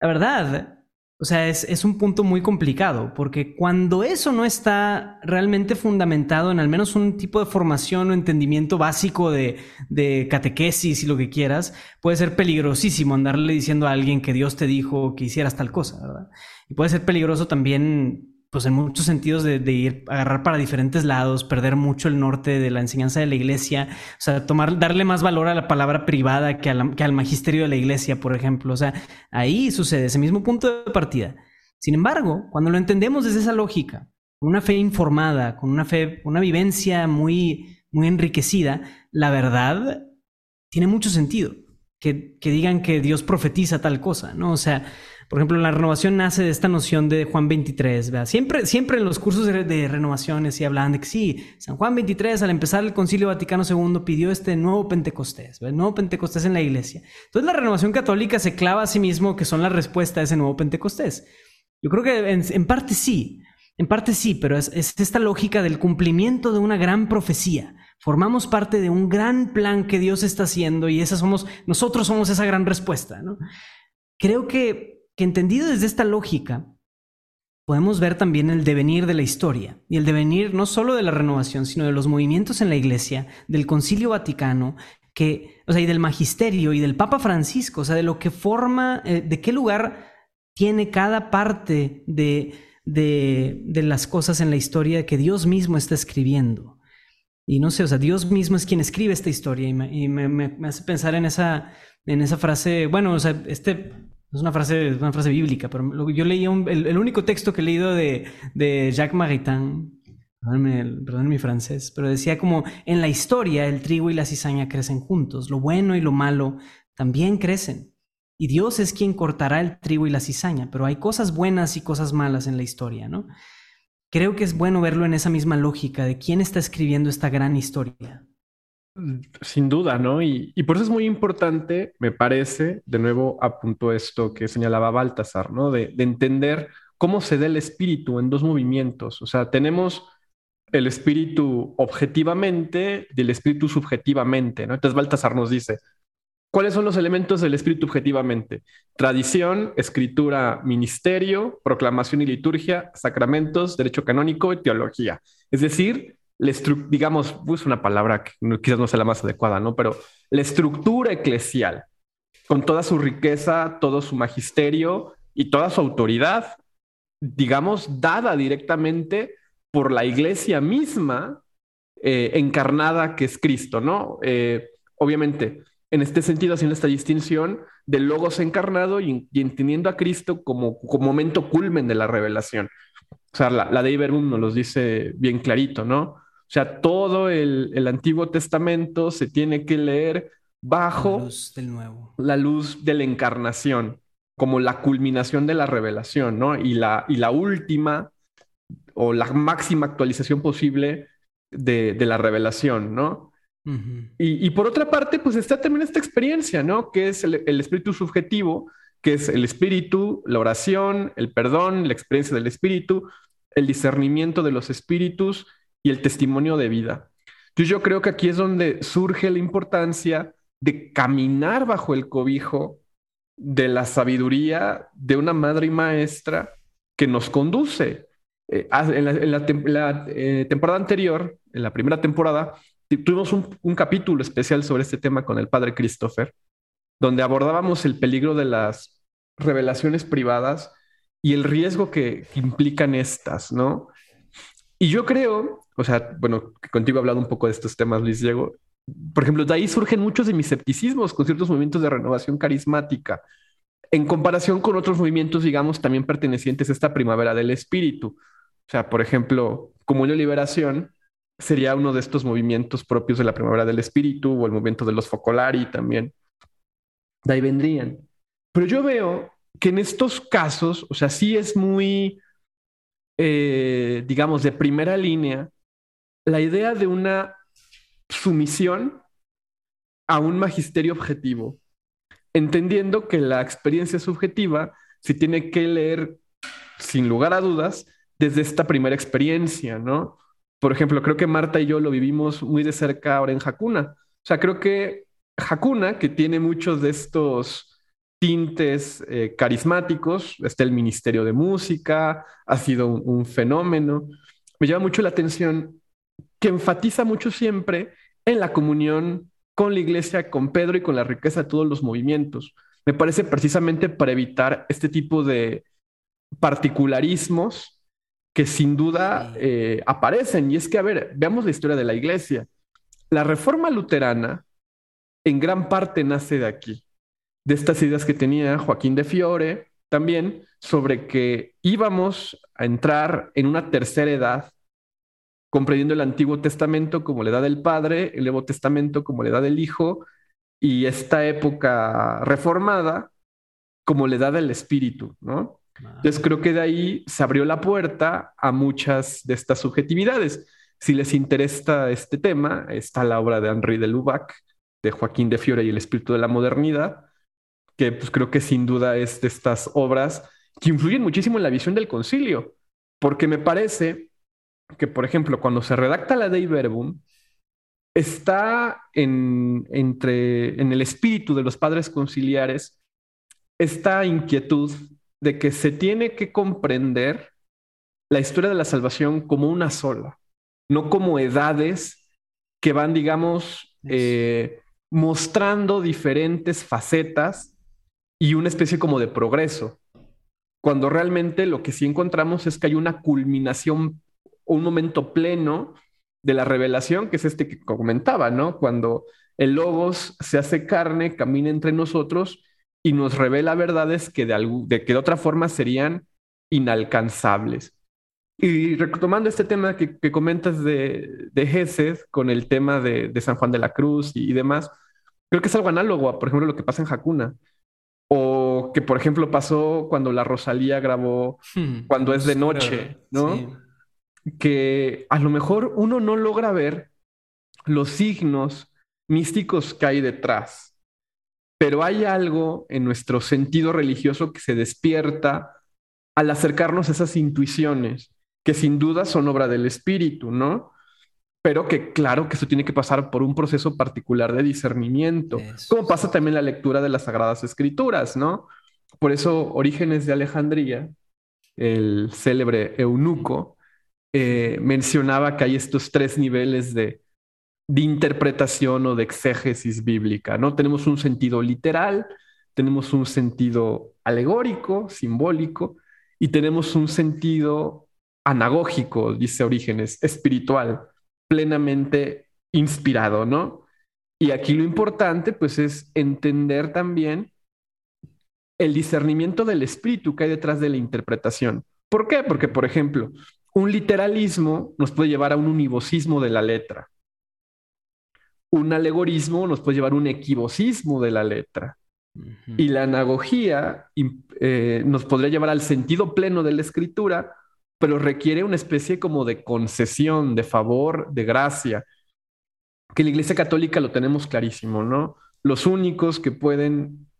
La verdad, o sea, es, es, un punto muy complicado porque cuando eso no está realmente fundamentado en al menos un tipo de formación o entendimiento básico de, de catequesis y lo que quieras, puede ser peligrosísimo andarle diciendo a alguien que Dios te dijo que hicieras tal cosa, ¿verdad? Y puede ser peligroso también, pues en muchos sentidos, de, ir a agarrar para diferentes lados, perder mucho el norte de la enseñanza de la iglesia, o sea, tomar, darle más valor a la palabra privada que, que al magisterio de la iglesia, por ejemplo. O sea, ahí sucede ese mismo punto de partida. Sin embargo, cuando lo entendemos desde esa lógica, una fe informada, con una fe, una vivencia muy, muy enriquecida, la verdad tiene mucho sentido. Que, que digan que Dios profetiza tal cosa, ¿no? O sea, por ejemplo, la renovación nace de esta noción de Juan 23, ¿verdad? Siempre, siempre en los cursos de, renovaciones sí hablan de que sí, San Juan 23 al empezar el Concilio Vaticano II pidió este nuevo Pentecostés, el nuevo Pentecostés en la iglesia. Entonces la renovación católica se clava a sí mismo que son la respuesta a ese nuevo Pentecostés. Yo creo que en, parte sí, en parte sí, pero es esta lógica del cumplimiento de una gran profecía Formamos parte de un gran plan que Dios está haciendo y esa somos, nosotros somos esa gran respuesta. ¿no? Creo que, que entendido desde esta lógica, podemos ver también el devenir de la historia y el devenir no solo de la renovación, sino de los movimientos en la Iglesia, del Concilio Vaticano, que, o sea, y del magisterio y del Papa Francisco, o sea, de lo que forma, eh, de qué lugar tiene cada parte de, de, de, las cosas en la historia que Dios mismo está escribiendo. Y no sé, o sea, Dios mismo es quien escribe esta historia y me, y me, hace pensar en esa, en esa frase, bueno, o sea, este es una frase, una frase bíblica, pero yo leí el, único texto que he leído de, de Jacques Maritain, perdón mi francés, pero decía como en la historia el trigo y la cizaña crecen juntos, lo bueno y lo malo también crecen. Y Dios es quien cortará el trigo y la cizaña, pero hay cosas buenas y cosas malas en la historia, ¿no? Creo que es bueno verlo en esa misma lógica de quién está escribiendo esta gran historia. Sin duda, ¿no? Y, por eso es muy importante, me parece, de nuevo apunto esto que señalaba Baltasar, ¿no? De, entender cómo se da el espíritu en dos movimientos. O sea, tenemos el espíritu objetivamente y el espíritu subjetivamente, ¿no? Entonces Baltasar nos dice, ¿cuáles son los elementos del espíritu objetivamente? Tradición, escritura, ministerio, proclamación y liturgia, sacramentos, derecho canónico y teología. Es decir, digamos, es una palabra que quizás no sea la más adecuada, ¿no? Pero la estructura eclesial, con toda su riqueza, todo su magisterio y toda su autoridad, digamos, dada directamente por la iglesia misma eh, encarnada que es Cristo, ¿no? Eh, obviamente, en este sentido, haciendo esta distinción del logos encarnado y, entendiendo a Cristo como, como momento culmen de la revelación. O sea, la, la de Iberbum nos lo dice bien clarito, ¿no? O sea, todo el, Antiguo Testamento se tiene que leer bajo la luz del nuevo. La luz de la encarnación, como la culminación de la revelación, ¿no? Y la, y la última o la máxima actualización posible de, la revelación, ¿no? y, por otra parte, pues está también esta experiencia, ¿no? Que es el, el espíritu subjetivo, que es el espíritu, la oración, el perdón, la experiencia del espíritu, el discernimiento de los espíritus y el testimonio de vida. Entonces yo creo que aquí es donde surge la importancia de caminar bajo el cobijo de la sabiduría de una madre y maestra que nos conduce. Eh, en la, eh, temporada anterior, en la primera temporada, tuvimos un, un, capítulo especial sobre este tema con el padre Christopher, donde abordábamos el peligro de las revelaciones privadas y el riesgo que, que implican estas, ¿no? Y yo creo o sea, bueno, contigo he hablado un poco de estos temas, Luis Diego. Por ejemplo, de ahí surgen muchos de mis escepticismos con ciertos movimientos de renovación carismática, en comparación con otros movimientos, digamos, también pertenecientes a esta primavera del espíritu. O sea, por ejemplo, Comunión Liberación sería uno de estos movimientos propios de la primavera del espíritu o el movimiento de los Focolari también. De ahí vendrían. Pero yo veo que en estos casos, o sea, sí es muy, eh, digamos, de primera línea la idea de una sumisión a un magisterio objetivo, entendiendo que la experiencia subjetiva se tiene que leer sin lugar a dudas desde esta primera experiencia, ¿no? Por ejemplo, creo que Marta y yo lo vivimos muy de cerca ahora en Hakuna. O sea, creo que Hakuna, que tiene muchos de estos tintes eh, carismáticos, está el Ministerio de Música, ha sido un fenómeno. Me llama mucho la atención que enfatiza mucho siempre en la comunión con la iglesia, con Pedro y con la riqueza de todos los movimientos. Me parece precisamente para evitar este tipo de particularismos que sin duda eh, aparecen. Y es que, a ver, veamos la historia de la iglesia. La reforma luterana en gran parte nace de aquí, de estas ideas que tenía Joaquín de Fiore también sobre que íbamos a entrar en una tercera edad comprendiendo el Antiguo Testamento como la edad del Padre, el Nuevo Testamento como la edad del Hijo, y esta época reformada como la edad del Espíritu, ¿no? Entonces creo que de ahí se abrió la puerta a muchas de estas subjetividades. Si les interesa este tema, está la obra de Henri de Lubac, de Joaquín de Fiore y el Espíritu de la Modernidad, que pues creo que sin duda es de estas obras que influyen muchísimo en la visión del concilio, porque me parece que, por ejemplo, cuando se redacta la Dei Verbum, está en, entre, en el espíritu de los padres conciliares esta inquietud de que se tiene que comprender la historia de la salvación como una sola, no como edades que van, digamos, eh, mostrando diferentes facetas y una especie como de progreso, cuando realmente lo que sí encontramos es que hay una culminación, un momento pleno de la revelación, que es este que comentaba, ¿no? Cuando el logos se hace carne, camina entre nosotros y nos revela verdades que de, de, que de otra forma serían inalcanzables. Y retomando este tema que, comentas de, de con el tema de, San Juan de la Cruz y, demás, creo que es algo análogo a, por ejemplo, lo que pasa en Hakuna. O que, por ejemplo, pasó cuando la Rosalía grabó hmm, Cuando es de noche, ¿no? Que a lo mejor uno no logra ver los signos místicos que hay detrás, pero hay algo en nuestro sentido religioso que se despierta al acercarnos a esas intuiciones que sin duda son obra del espíritu, ¿no? Pero que claro que eso tiene que pasar por un proceso particular de discernimiento, como pasa también la lectura de las Sagradas Escrituras, ¿no? Por eso Orígenes de Alejandría, el célebre eunuco, eh, mencionaba que hay estos tres niveles de, de interpretación o de exégesis bíblica, ¿no? Tenemos un sentido literal, tenemos un sentido alegórico, simbólico, y tenemos un sentido anagógico, dice Orígenes, espiritual, plenamente inspirado, ¿no? Y aquí lo importante, pues, es entender también el discernimiento del espíritu que hay detrás de la interpretación. ¿Por qué? Porque, por ejemplo, un literalismo nos puede llevar a un univosismo de la letra. Un alegorismo nos puede llevar a un equivocismo de la letra. Y la anagogía eh, nos podría llevar al sentido pleno de la escritura pero requiere una especie como de concesión, de favor, de gracia, que la Iglesia Católica lo tenemos clarísimo, ¿no? Los únicos que pueden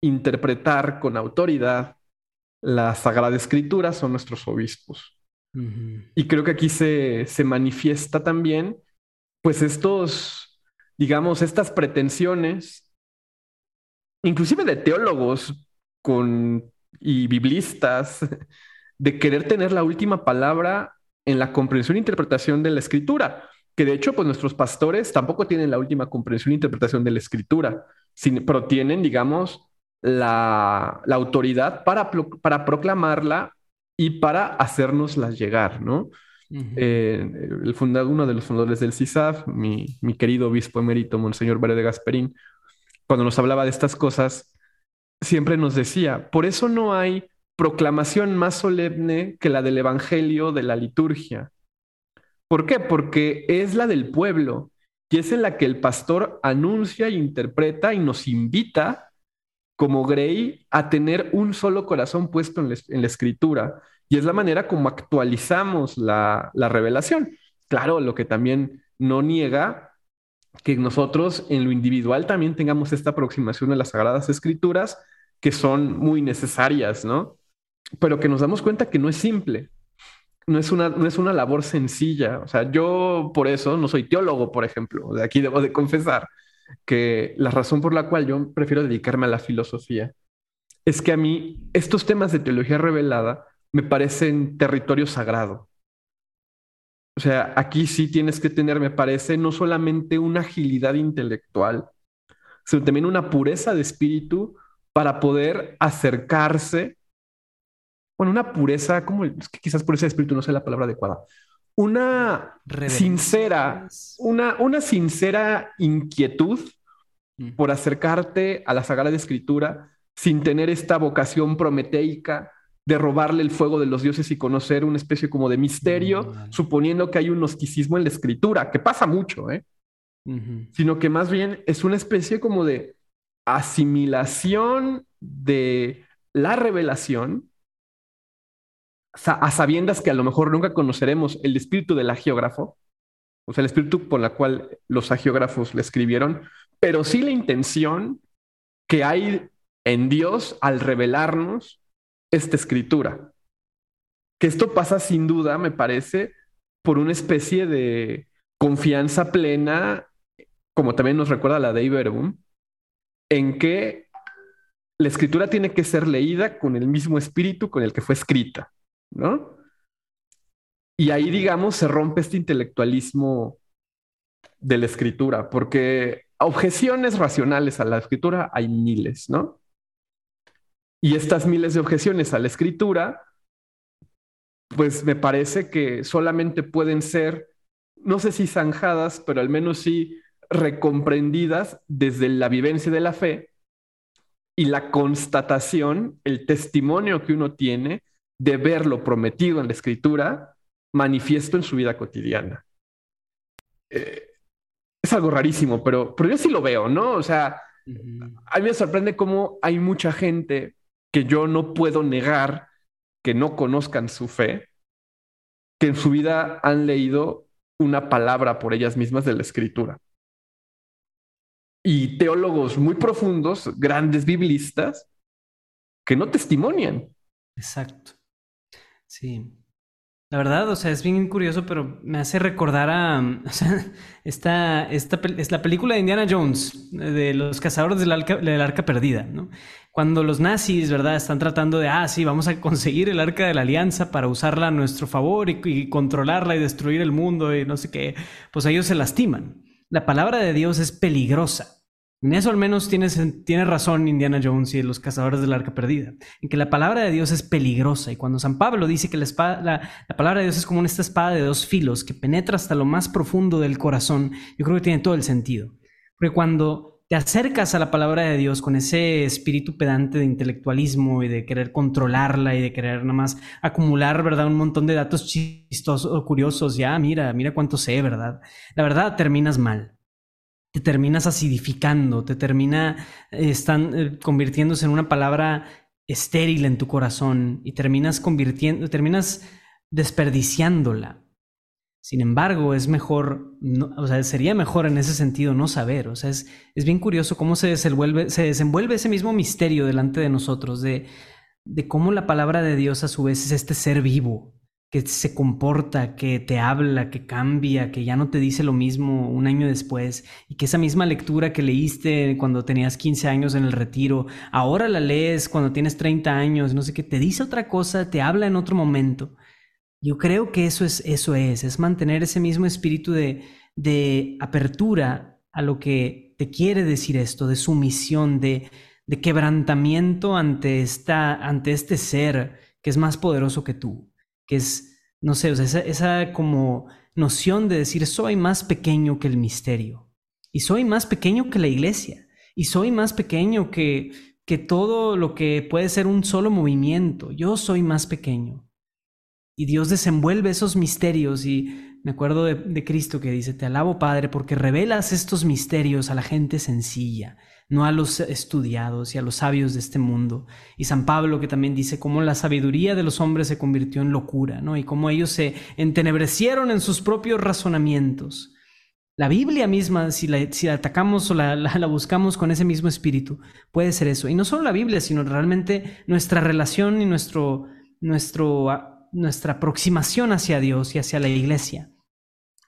interpretar con autoridad la Sagrada Escritura son nuestros obispos. Y creo que aquí se, se manifiesta también, pues estos, digamos, estas pretensiones, inclusive de teólogos con, y biblistas, <laughs> de querer tener la última palabra en la comprensión e interpretación de la escritura, que de hecho, pues nuestros pastores tampoco tienen la última comprensión e interpretación de la escritura, pero tienen, digamos, la, autoridad para, para proclamarla y para hacernosla llegar, ¿no? Eh, el fundador, uno de los fundadores del CISAF, mi, mi querido obispo emérito, Monseñor Verde de Gasperín, cuando nos hablaba de estas cosas, siempre nos decía, por eso no hay proclamación más solemne que la del Evangelio de la liturgia. ¿Por qué? Porque es la del pueblo y es en la que el pastor anuncia interpreta y nos invita, como Grey, a tener un solo corazón puesto en la, escritura. Y es la manera como actualizamos la, la revelación. Claro, lo que también no niega que nosotros en lo individual también tengamos esta aproximación a las sagradas escrituras que son muy necesarias, ¿no? pero que nos damos cuenta que no es simple. No es, una, no es una labor sencilla. O sea, yo por eso no soy teólogo, por ejemplo. De aquí debo de confesar que la razón por la cual yo prefiero dedicarme a la filosofía es que a mí estos temas de teología revelada me parecen territorio sagrado. O sea, aquí sí tienes que tener, me parece, no solamente una agilidad intelectual, sino también una pureza de espíritu para poder acercarse bueno, una pureza, como es quizás pureza de espíritu no sea la palabra adecuada, una sincera, una, una sincera inquietud mm. por acercarte a la Sagrada Escritura sin tener esta vocación prometeica de robarle el fuego de los dioses y conocer una especie como de misterio, mm, suponiendo que hay un gnosticismo en la escritura, que pasa mucho, ¿eh? Sino que más bien es una especie como de asimilación de la revelación a sabiendas que a lo mejor nunca conoceremos el espíritu del agiógrafo, o sea, el espíritu por la cual los agiógrafos le escribieron, pero sí la intención que hay en Dios al revelarnos esta escritura. Que esto pasa sin duda, me parece, por una especie de, confianza plena, como también nos recuerda la de Iberum, en que la escritura tiene que ser leída con el mismo espíritu con el que fue escrita, ¿no? Y ahí, digamos, se rompe este intelectualismo de la escritura, porque objeciones racionales a la escritura hay miles, ¿no? Y estas miles de objeciones a la escritura, pues me parece que solamente pueden ser, no sé si zanjadas, pero al menos sí recomprendidas desde la vivencia de la fe y la constatación, el testimonio que uno tiene de ver lo prometido en la escritura manifiesto en su vida cotidiana. Eh, es algo rarísimo, pero, pero yo sí lo veo, ¿no? O sea, a mí me sorprende cómo hay mucha gente que yo no puedo negar que no conozcan su fe, que en su vida han leído una palabra por ellas mismas de la escritura. Y teólogos muy profundos, grandes biblistas, que no testimonian. Exacto. Sí. La verdad, o sea, es bien curioso, pero me hace recordar a. <laughs> Esta, esta es la película de Indiana Jones, de los cazadores del arca, del arca perdida, ¿no? Cuando los nazis, ¿verdad?, están tratando de, ah, sí, vamos a conseguir el arca de la alianza para usarla a nuestro favor y, y controlarla y destruir el mundo y no sé qué, pues ellos se lastiman. La palabra de Dios es peligrosa. En eso al menos tiene, razón Indiana Jones y los cazadores del arca perdida, en que la palabra de Dios es peligrosa y cuando San Pablo dice que la, espada, la, palabra de Dios es como esta espada de dos filos que penetra hasta lo más profundo del corazón, yo creo que tiene todo el sentido. Porque cuando te acercas a la palabra de Dios con ese espíritu pedante de intelectualismo y de querer controlarla y de querer nada más acumular, ¿verdad? Un montón de datos chistosos o curiosos, ya, mira, mira cuánto sé, ¿verdad? La verdad terminas mal te terminas acidificando, te termina están, eh, convirtiéndose en una palabra estéril en tu corazón y terminas convirtiendo, terminas desperdiciándola. Sin embargo, es mejor, o sea, sería mejor en ese sentido no saber. O sea, es, es bien curioso cómo se desenvuelve, se desenvuelve ese mismo misterio delante de nosotros, de, de cómo la palabra de Dios a su vez es este ser vivo, que se comporta, que te habla, que cambia, que ya no te dice lo mismo un año después y que esa misma lectura que leíste cuando tenías 15 años en el retiro, ahora la lees cuando tienes 30 años, no sé qué, te dice otra cosa, te habla en otro momento. Yo creo que eso es, eso es, es mantener ese mismo espíritu de, de apertura a lo que te quiere decir esto, de sumisión, de, de quebrantamiento ante, esta, ante este ser que es más poderoso que tú que es, no sé, esa, esa como noción de decir soy más pequeño que el misterio y soy más pequeño que la iglesia y soy más pequeño que, que todo lo que puede ser un solo movimiento. Yo soy más pequeño. Y Dios desenvuelve esos misterios y me acuerdo de, de, Cristo que dice, te alabo Padre porque revelas estos misterios a la gente sencilla no a los estudiados y a los sabios de este mundo. Y San Pablo que también dice cómo la sabiduría de los hombres se convirtió en locura, ¿no? Y cómo ellos se entenebrecieron en sus propios razonamientos. La Biblia misma, si la, si atacamos o <laughs> la, la, buscamos con ese mismo espíritu, puede ser eso. Y no solo la Biblia, sino realmente nuestra relación y nuestro, nuestro, nuestra aproximación hacia Dios y hacia la iglesia.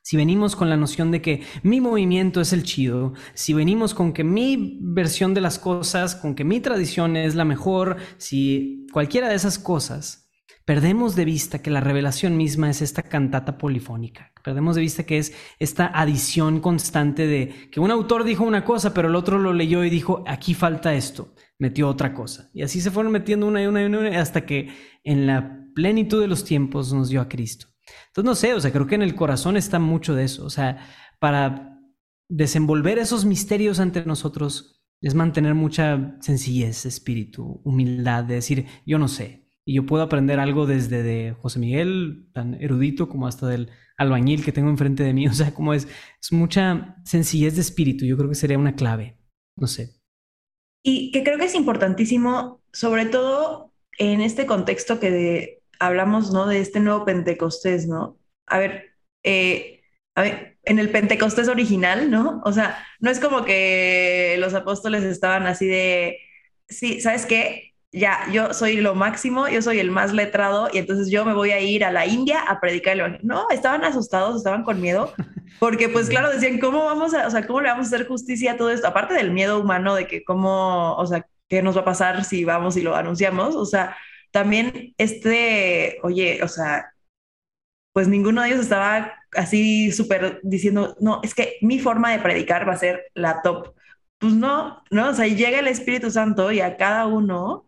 Si venimos con la noción de que mi movimiento es el chido, si venimos con que mi versión de las cosas, con que mi tradición es la mejor, si cualquiera de esas cosas, perdemos de vista que la revelación misma es esta cantata polifónica. Perdemos de vista que es esta adición constante de que un autor dijo una cosa, pero el otro lo leyó y dijo, aquí falta esto, metió otra cosa. Y así se fueron metiendo una y una y una hasta que en la plenitud de los tiempos nos dio a Cristo. Entonces, no sé, o sea, creo que en el corazón está mucho de eso. O sea, para desenvolver esos misterios ante nosotros es mantener mucha sencillez, espíritu, humildad, de decir, yo no sé. Y yo puedo aprender algo desde de José Miguel, tan erudito, como hasta del albañil que tengo enfrente de mí. <laughs> O sea, como es, es mucha sencillez de espíritu. Yo creo que sería una clave. No sé. Y que creo que es importantísimo, sobre todo en este contexto que de, hablamos, ¿no? De este nuevo Pentecostés, ¿no? A ver, eh, a ver, en el Pentecostés original, ¿no? O sea, no es como que los apóstoles estaban así de, sí, ¿sabes qué? ya, yo soy lo máximo, yo soy el más letrado y entonces yo me voy a ir a la India a predicar el evangelio. No, estaban asustados, estaban con miedo, <laughs> porque pues claro, decían, ¿cómo vamos a, o sea, cómo le vamos a hacer justicia a todo esto? Aparte del miedo humano de que cómo, o sea, qué nos va a pasar si vamos y lo anunciamos, o sea, también este, oye, o sea, pues ninguno de ellos estaba así súper diciendo, no, es que mi forma de predicar va a ser la top. Pues no, no, o sea, llega el Espíritu Santo y a cada uno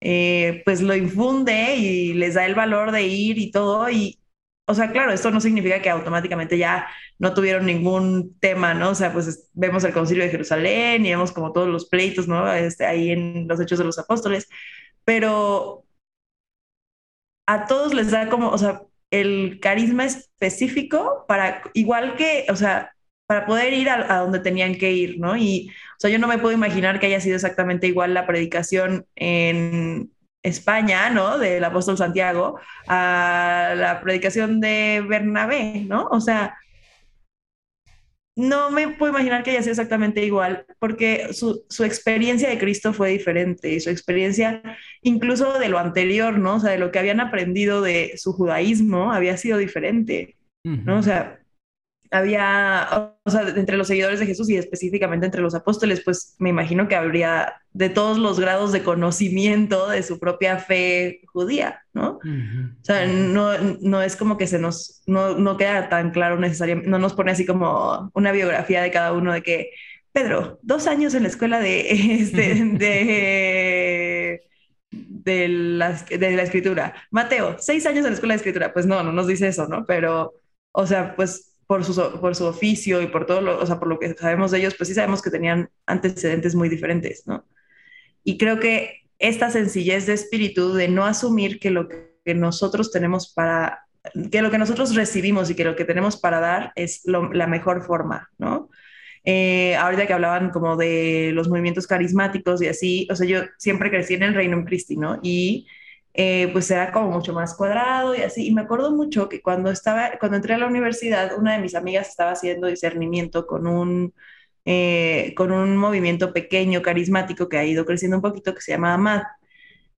eh, pues lo infunde y les da el valor de ir y todo. Y, o sea, claro, esto no significa que automáticamente ya no tuvieron ningún tema, ¿no? O sea, pues vemos el concilio de Jerusalén y vemos como todos los pleitos, ¿no? Este, ahí en los hechos de los apóstoles, pero a todos les da como, o sea, el carisma específico para, igual que, o sea, para poder ir a, donde tenían que ir, ¿no? Y, o sea, yo no me puedo imaginar que haya sido exactamente igual la predicación en España, ¿no? Del apóstol Santiago a la predicación de Bernabé, ¿no? O sea, no me puedo imaginar que haya sido exactamente igual, porque su, su, experiencia de Cristo fue diferente, y su experiencia incluso de lo anterior, ¿no? O sea, de lo que habían aprendido de su judaísmo había sido diferente, ¿no? O sea, había, o sea, entre los seguidores de Jesús y específicamente entre los apóstoles, pues me imagino que habría de todos los grados de conocimiento de su propia fe judía, ¿no? Uh -huh. O sea, no, no es como que se nos, no, no queda tan claro necesariamente, no nos pone así como una biografía de cada uno de que, Pedro, dos años en la escuela de, este, <laughs> de, de, la, de la escritura. Mateo, seis años en la escuela de escritura. Pues no, no nos dice eso, ¿no? Pero, o sea, pues por su, por su oficio y por todo lo, o sea, por lo que sabemos de ellos, pues sí sabemos que tenían antecedentes muy diferentes, ¿no? Y creo que esta sencillez de espíritu de no asumir que lo que nosotros tenemos para, que lo que nosotros recibimos y que lo que tenemos para dar es lo, la mejor forma, ¿no? Eh, ahorita que hablaban como de los movimientos carismáticos y así, o sea, yo siempre crecí en el Reino en Cristi, ¿no? Y eh, pues era como mucho más cuadrado y así. Y me acuerdo mucho que cuando, estaba, cuando entré a la universidad, una de mis amigas estaba haciendo discernimiento con un, eh, con un movimiento pequeño, carismático, que ha ido creciendo un poquito, que se llama AMAD.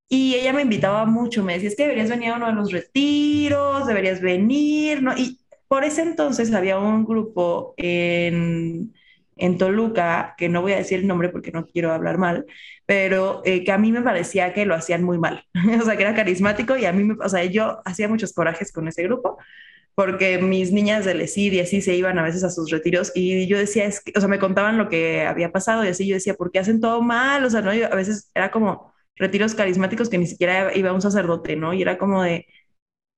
Y ella me invitaba mucho, me decía, es que deberías venir a uno de los retiros, deberías venir, ¿no? Y por ese entonces había un grupo en, en Toluca, que no voy a decir el nombre porque no quiero hablar mal, pero eh, que a mí me parecía que lo hacían muy mal, <laughs> o sea, que era carismático y a mí, me, o sea, yo hacía muchos corajes con ese grupo, porque mis niñas del ESID y así se iban a veces a sus retiros y yo decía, es o sea, me contaban lo que había pasado y así yo decía, ¿por qué hacen todo mal? O sea, ¿no? A veces era como retiros carismáticos que ni siquiera iba un sacerdote, ¿no? Y era como de,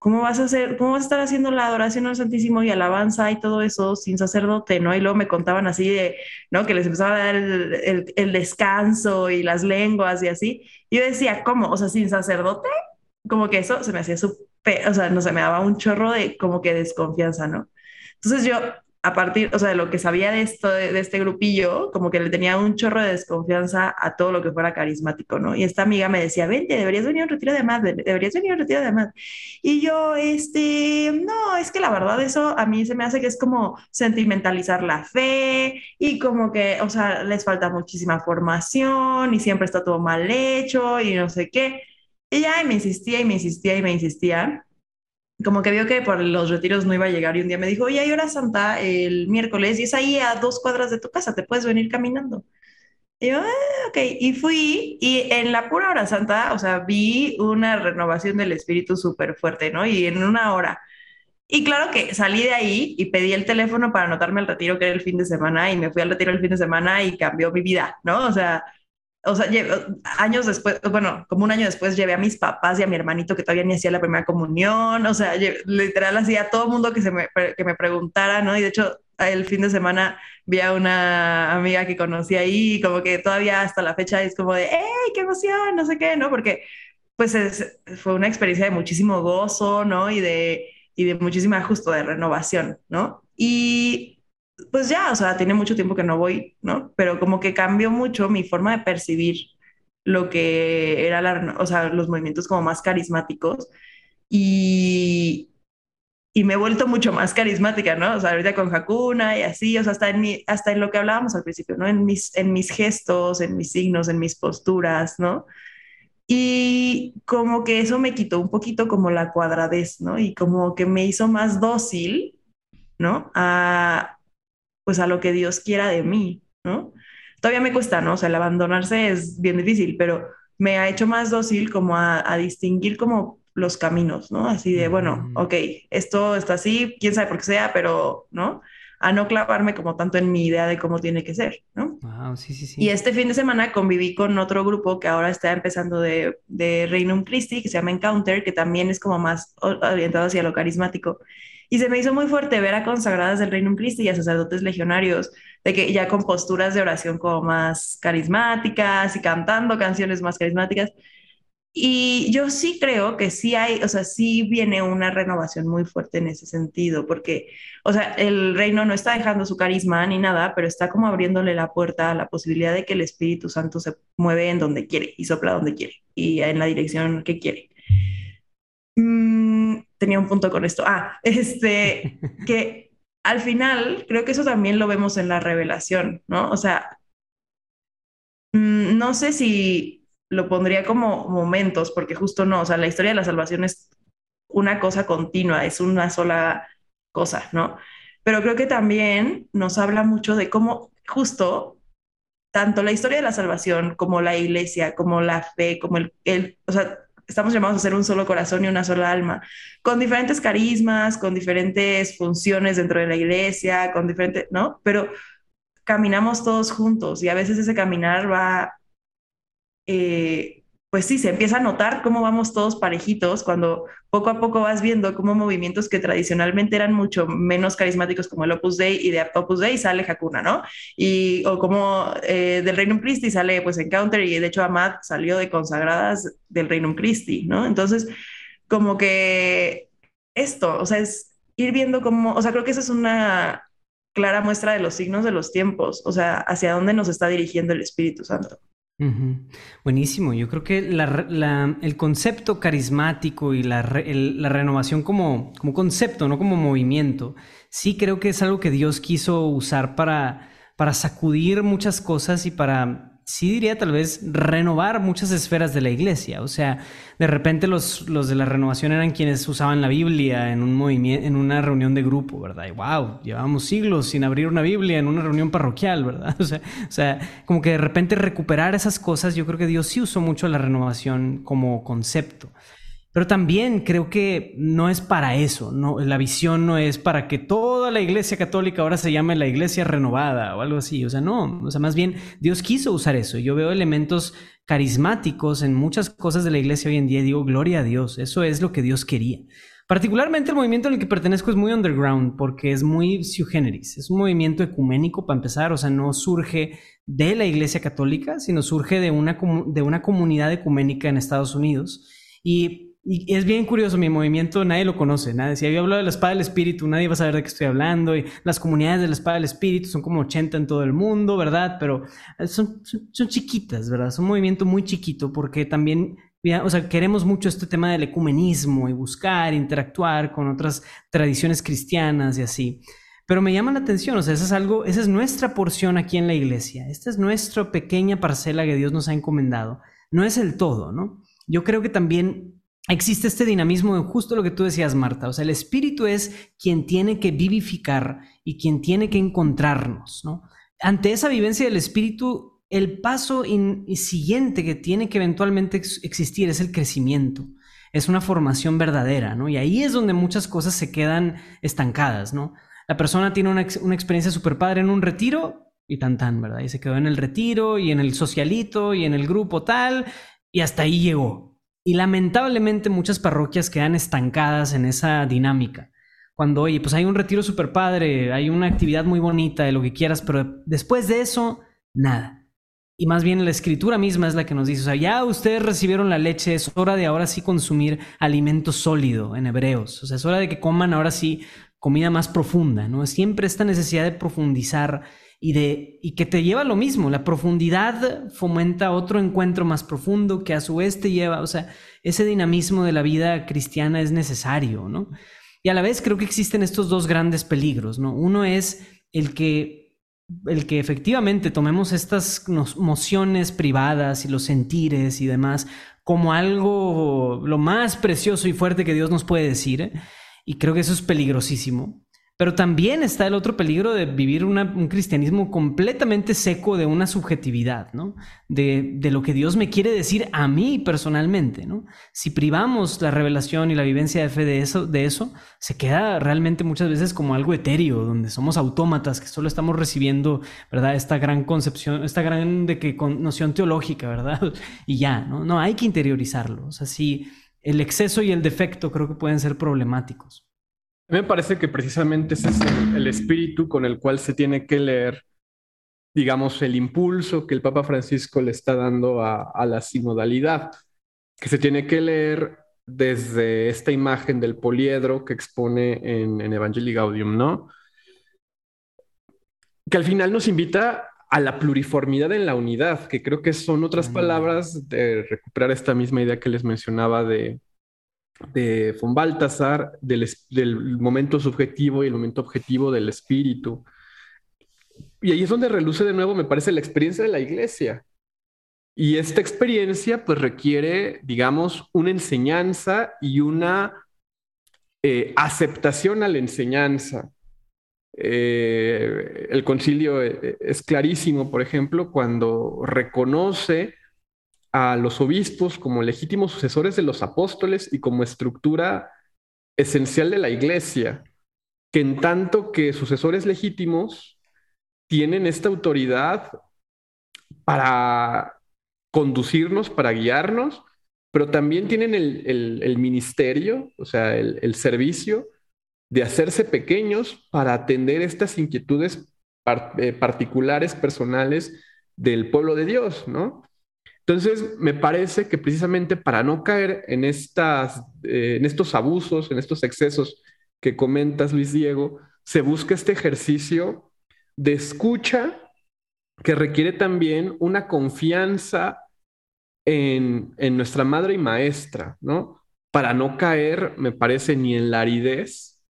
¿cómo vas a hacer, cómo vas a estar haciendo la adoración al Santísimo y alabanza y todo eso sin sacerdote, ¿no? Y luego me contaban así de, ¿no? Que les empezaba a dar el, el, descanso y las lenguas y así. Y yo decía, ¿cómo? O sea, sin sacerdote, como que eso se me hacía súper, o sea, no se me daba un chorro de como que desconfianza, ¿no? Entonces yo a partir, o sea, de lo que sabía de esto, de, de, este grupillo, como que le tenía un chorro de desconfianza a todo lo que fuera carismático, ¿no? Y esta amiga me decía, vente, deberías venir a un retiro de más, deberías venir a un retiro de más. Y yo, este, no, es que la verdad eso a mí se me hace que es como sentimentalizar la fe y como que, o sea, les falta muchísima formación y siempre está todo mal hecho y no sé qué. Y ya me insistía y me insistía y me insistía como que vio que por los retiros no iba a llegar y un día me dijo, oye, hay hora santa el miércoles y es ahí a dos cuadras de tu casa, te puedes venir caminando. Y yo, ah, ok, y fui y en la pura hora santa, o sea, vi una renovación del espíritu súper fuerte, ¿no? Y en una hora. Y claro que salí de ahí y pedí el teléfono para anotarme el retiro que era el fin de semana y me fui al retiro el fin de semana y cambió mi vida, ¿no? O sea, o sea, años después, bueno, como un año después llevé a mis papás y a mi hermanito que todavía ni hacía la primera comunión, o sea, literal hacía a todo mundo que, se me, que me preguntara, ¿no? Y de hecho, el fin de semana vi a una amiga que conocí ahí y como que todavía hasta la fecha es como de, ¡hey, qué emoción! No sé qué, ¿no? Porque pues es, fue una experiencia de muchísimo gozo, ¿no? Y de, y de muchísima justo de renovación, ¿no? Y pues ya, o sea, tiene mucho tiempo que no voy, ¿no? Pero como que cambió mucho mi forma de percibir lo que era la, o sea, los movimientos como más carismáticos y, y me he vuelto mucho más carismática, ¿no? O sea, ahorita con Hakuna y así, o sea, hasta en, mi, hasta en lo que hablábamos al principio, ¿no? En mis, en mis gestos, en mis signos, en mis posturas, ¿no? Y como que eso me quitó un poquito como la cuadradez, ¿no? Y como que me hizo más dócil, ¿no? A, pues a lo que Dios quiera de mí, ¿no? Todavía me cuesta, ¿no? O sea, el abandonarse es bien difícil, pero me ha hecho más dócil como a, a distinguir como los caminos, ¿no? Así de, bueno, ok, esto está así, quién sabe por qué sea, pero, ¿no? A no clavarme como tanto en mi idea de cómo tiene que ser, ¿no? Wow, sí, sí, sí. Y este fin de semana conviví con otro grupo que ahora está empezando de, de Reino Christi, que se llama Encounter, que también es como más orientado hacia lo carismático. Y se me hizo muy fuerte ver a consagradas del Reino Christi y a sacerdotes legionarios, de que ya con posturas de oración como más carismáticas y cantando canciones más carismáticas. Y yo sí creo que sí hay, o sea, sí viene una renovación muy fuerte en ese sentido, porque, o sea, el reino no está dejando su carisma ni nada, pero está como abriéndole la puerta a la posibilidad de que el Espíritu Santo se mueve en donde quiere y sopla donde quiere y en la dirección que quiere. Mm, tenía un punto con esto. Ah, este, <laughs> que al final creo que eso también lo vemos en la revelación, ¿no? O sea, mm, no sé si lo pondría como momentos, porque justo no, o sea, la historia de la salvación es una cosa continua, es una sola cosa, ¿no? Pero creo que también nos habla mucho de cómo justo tanto la historia de la salvación como la iglesia, como la fe, como el, el o sea, estamos llamados a ser un solo corazón y una sola alma, con diferentes carismas, con diferentes funciones dentro de la iglesia, con diferentes, ¿no? Pero caminamos todos juntos y a veces ese caminar va eh, pues sí, se empieza a notar cómo vamos todos parejitos cuando poco a poco vas viendo cómo movimientos que tradicionalmente eran mucho menos carismáticos como el Opus Dei y de Opus Dei sale Hakuna, ¿no? Y o como eh, del Reino Christi sale pues Encounter y de hecho Amad salió de consagradas del Reino Christi, ¿no? Entonces, como que esto, o sea, es ir viendo cómo, o sea, creo que esa es una clara muestra de los signos de los tiempos, o sea, hacia dónde nos está dirigiendo el Espíritu Santo. Buenísimo. Yo creo que el concepto carismático y la, renovación como, concepto, no como movimiento, sí creo que es algo que Dios quiso usar para sacudir muchas cosas y para sí diría tal vez renovar muchas esferas de la iglesia. O sea, de repente los, los de la renovación eran quienes usaban la Biblia en un movimiento, en una reunión de grupo, ¿verdad? Y wow, llevamos siglos sin abrir una Biblia en una reunión parroquial, <laughs> ¿verdad? O sea, o sea, como que de repente recuperar esas cosas, yo creo que Dios sí usó mucho la renovación como concepto. Pero también creo que no es para eso, no, la visión no es para que toda la iglesia católica ahora se llame la iglesia renovada o algo así, o sea, no, o sea, más bien Dios quiso usar eso. Yo veo elementos carismáticos en muchas cosas de la iglesia hoy en día y digo, gloria a Dios, eso es lo que Dios quería. Particularmente el movimiento al que pertenezco es muy underground porque es muy sui generis, es un movimiento ecuménico para empezar, o sea, no surge de la iglesia católica, sino surge de una, de una comunidad ecuménica en Estados Unidos. Y y es bien curioso, mi movimiento nadie lo conoce, nadie. Si yo hablo de la espada del espíritu, nadie va a saber de qué estoy hablando. Y las comunidades de la espada del espíritu son como 80 en todo el mundo, ¿verdad? Pero eh, son, son, chiquitas, ¿verdad? Es un movimiento muy chiquito porque también, o sea, queremos mucho este tema del ecumenismo y buscar, interactuar con otras tradiciones cristianas y así. Pero me llama la atención, o sea, eso es algo, esa es nuestra porción aquí en la iglesia. Esta es nuestra pequeña parcela que Dios nos ha encomendado. No es el todo, ¿no? Yo creo que también existe este dinamismo de justo lo que tú decías, Marta. O sea, el espíritu es quien tiene que vivificar y quien tiene que encontrarnos, ¿no? Ante esa vivencia del espíritu, el paso siguiente que tiene que eventualmente existir es el crecimiento. Es una formación verdadera. Y ahí es donde muchas cosas se quedan estancadas, ¿no? La persona tiene una, una experiencia súper padre en un retiro y tan tan, ¿verdad? Y se quedó en el retiro y en el socialito y en el grupo tal y hasta ahí llegó, y lamentablemente muchas parroquias quedan estancadas en esa dinámica. Cuando, oye, pues hay un retiro super padre, hay una actividad muy bonita de lo que quieras, pero después de eso, nada. Y más bien la escritura misma es la que nos dice, o sea, ya ustedes recibieron la leche, es hora de ahora sí consumir alimento sólido en hebreos. O sea, es hora de que coman ahora sí comida más profunda, ¿no? Siempre esta necesidad de profundizar y, de, y que te lleva lo mismo. La profundidad fomenta otro encuentro más profundo que a su vez te lleva, o sea, ese dinamismo de la vida cristiana es necesario, ¿no? Y a la vez creo que existen estos dos grandes peligros, ¿no? Uno es el que, el que efectivamente tomemos estas nociones privadas y los sentires y demás como algo lo más precioso y fuerte que Dios nos puede decir. Y creo que eso es peligrosísimo. Pero también está el otro peligro de vivir un cristianismo completamente seco de una subjetividad, ¿no? De, de, lo que Dios me quiere decir a mí personalmente, ¿no? Si privamos la revelación y la vivencia de fe de eso, de eso, se queda realmente muchas veces como algo etéreo, donde somos autómatas, que solo estamos recibiendo, ¿verdad? Esta gran concepción, esta gran de que noción teológica, ¿verdad? <laughs> Y ya, ¿no? No, hay que interiorizarlo. O sea, sí, el exceso y el defecto creo que pueden ser problemáticos me parece que precisamente ese es el, espíritu con el cual se tiene que leer, digamos, el impulso que el Papa Francisco le está dando a, la sinodalidad, que se tiene que leer desde esta imagen del poliedro que expone en, en Evangelii Gaudium, ¿no? Que al final nos invita a la pluriformidad en la unidad, que creo que son otras palabras de recuperar esta misma idea que les mencionaba de, de von Baltasar, del, momento subjetivo y el momento objetivo del espíritu. Y ahí es donde reluce de nuevo, me parece, la experiencia de la iglesia. Y esta experiencia pues requiere, digamos, una enseñanza y una eh, aceptación a la enseñanza. Eh, el concilio eh, es clarísimo, por ejemplo, cuando reconoce a los obispos como legítimos sucesores de los apóstoles y como estructura esencial de la iglesia, que en tanto que sucesores legítimos tienen esta autoridad para conducirnos, para guiarnos, pero también tienen el, ministerio, o sea, el, servicio de hacerse pequeños para atender estas inquietudes eh, particulares, personales del pueblo de Dios, ¿no? Entonces, me parece que precisamente para no caer en, estas, eh, en estos abusos, en estos excesos que comentas, Luis Diego, se busca este ejercicio de escucha que requiere también una confianza en, nuestra madre y maestra, ¿no? Para no caer, me parece, ni en la aridez,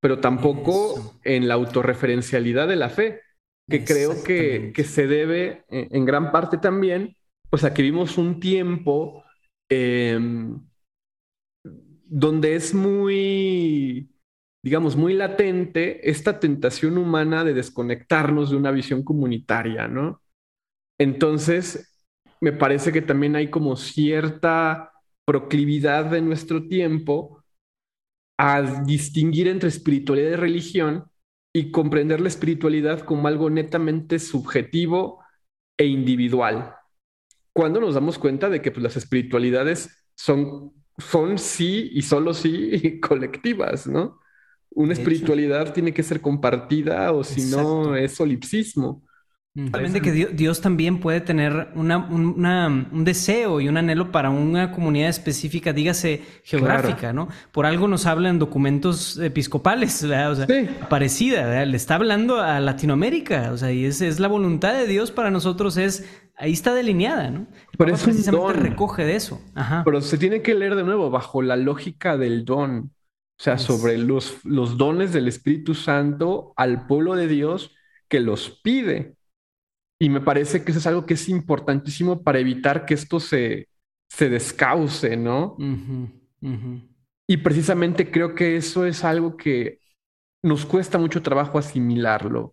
pero tampoco en la autorreferencialidad de la fe, que creo que, se debe en gran parte también o sea, que vimos un tiempo em, donde es muy, digamos, muy latente esta tentación humana de desconectarnos de una visión comunitaria, ¿no? Entonces, me parece que también hay como cierta proclividad de nuestro tiempo a distinguir entre espiritualidad y religión y comprender la espiritualidad como algo netamente subjetivo e individual cuando nos damos cuenta de que pues, las espiritualidades son, son sí y solo sí <laughs> colectivas, ¿no? Una espiritualidad tiene que ser compartida o si no es solipsismo. Realmente que Dios, también puede tener un deseo y un anhelo para una comunidad específica, dígase geográfica, ¿no? Por algo nos hablan documentos episcopales, O sea, parecida, Le está hablando a Latinoamérica, o sea, y es, es la voluntad de Dios para nosotros, es ahí está delineada, ¿no? Pero es precisamente recoge de eso. Pero se tiene que leer de nuevo bajo la lógica del don. O sea, sobre los, los dones del Espíritu Santo al pueblo de Dios que los pide. Y me parece que eso es algo que es importantísimo para evitar que esto se, se descauce, ¿no? Y precisamente creo que eso es algo que nos cuesta mucho trabajo asimilarlo,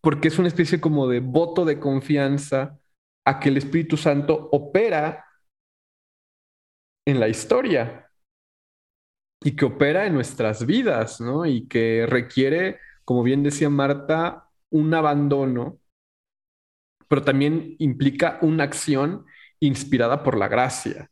porque es una especie como de voto de confianza a que el Espíritu Santo opera en la historia y que opera en nuestras vidas, ¿no? Y que requiere, como bien decía Marta, un abandono, pero también implica una acción inspirada por la gracia,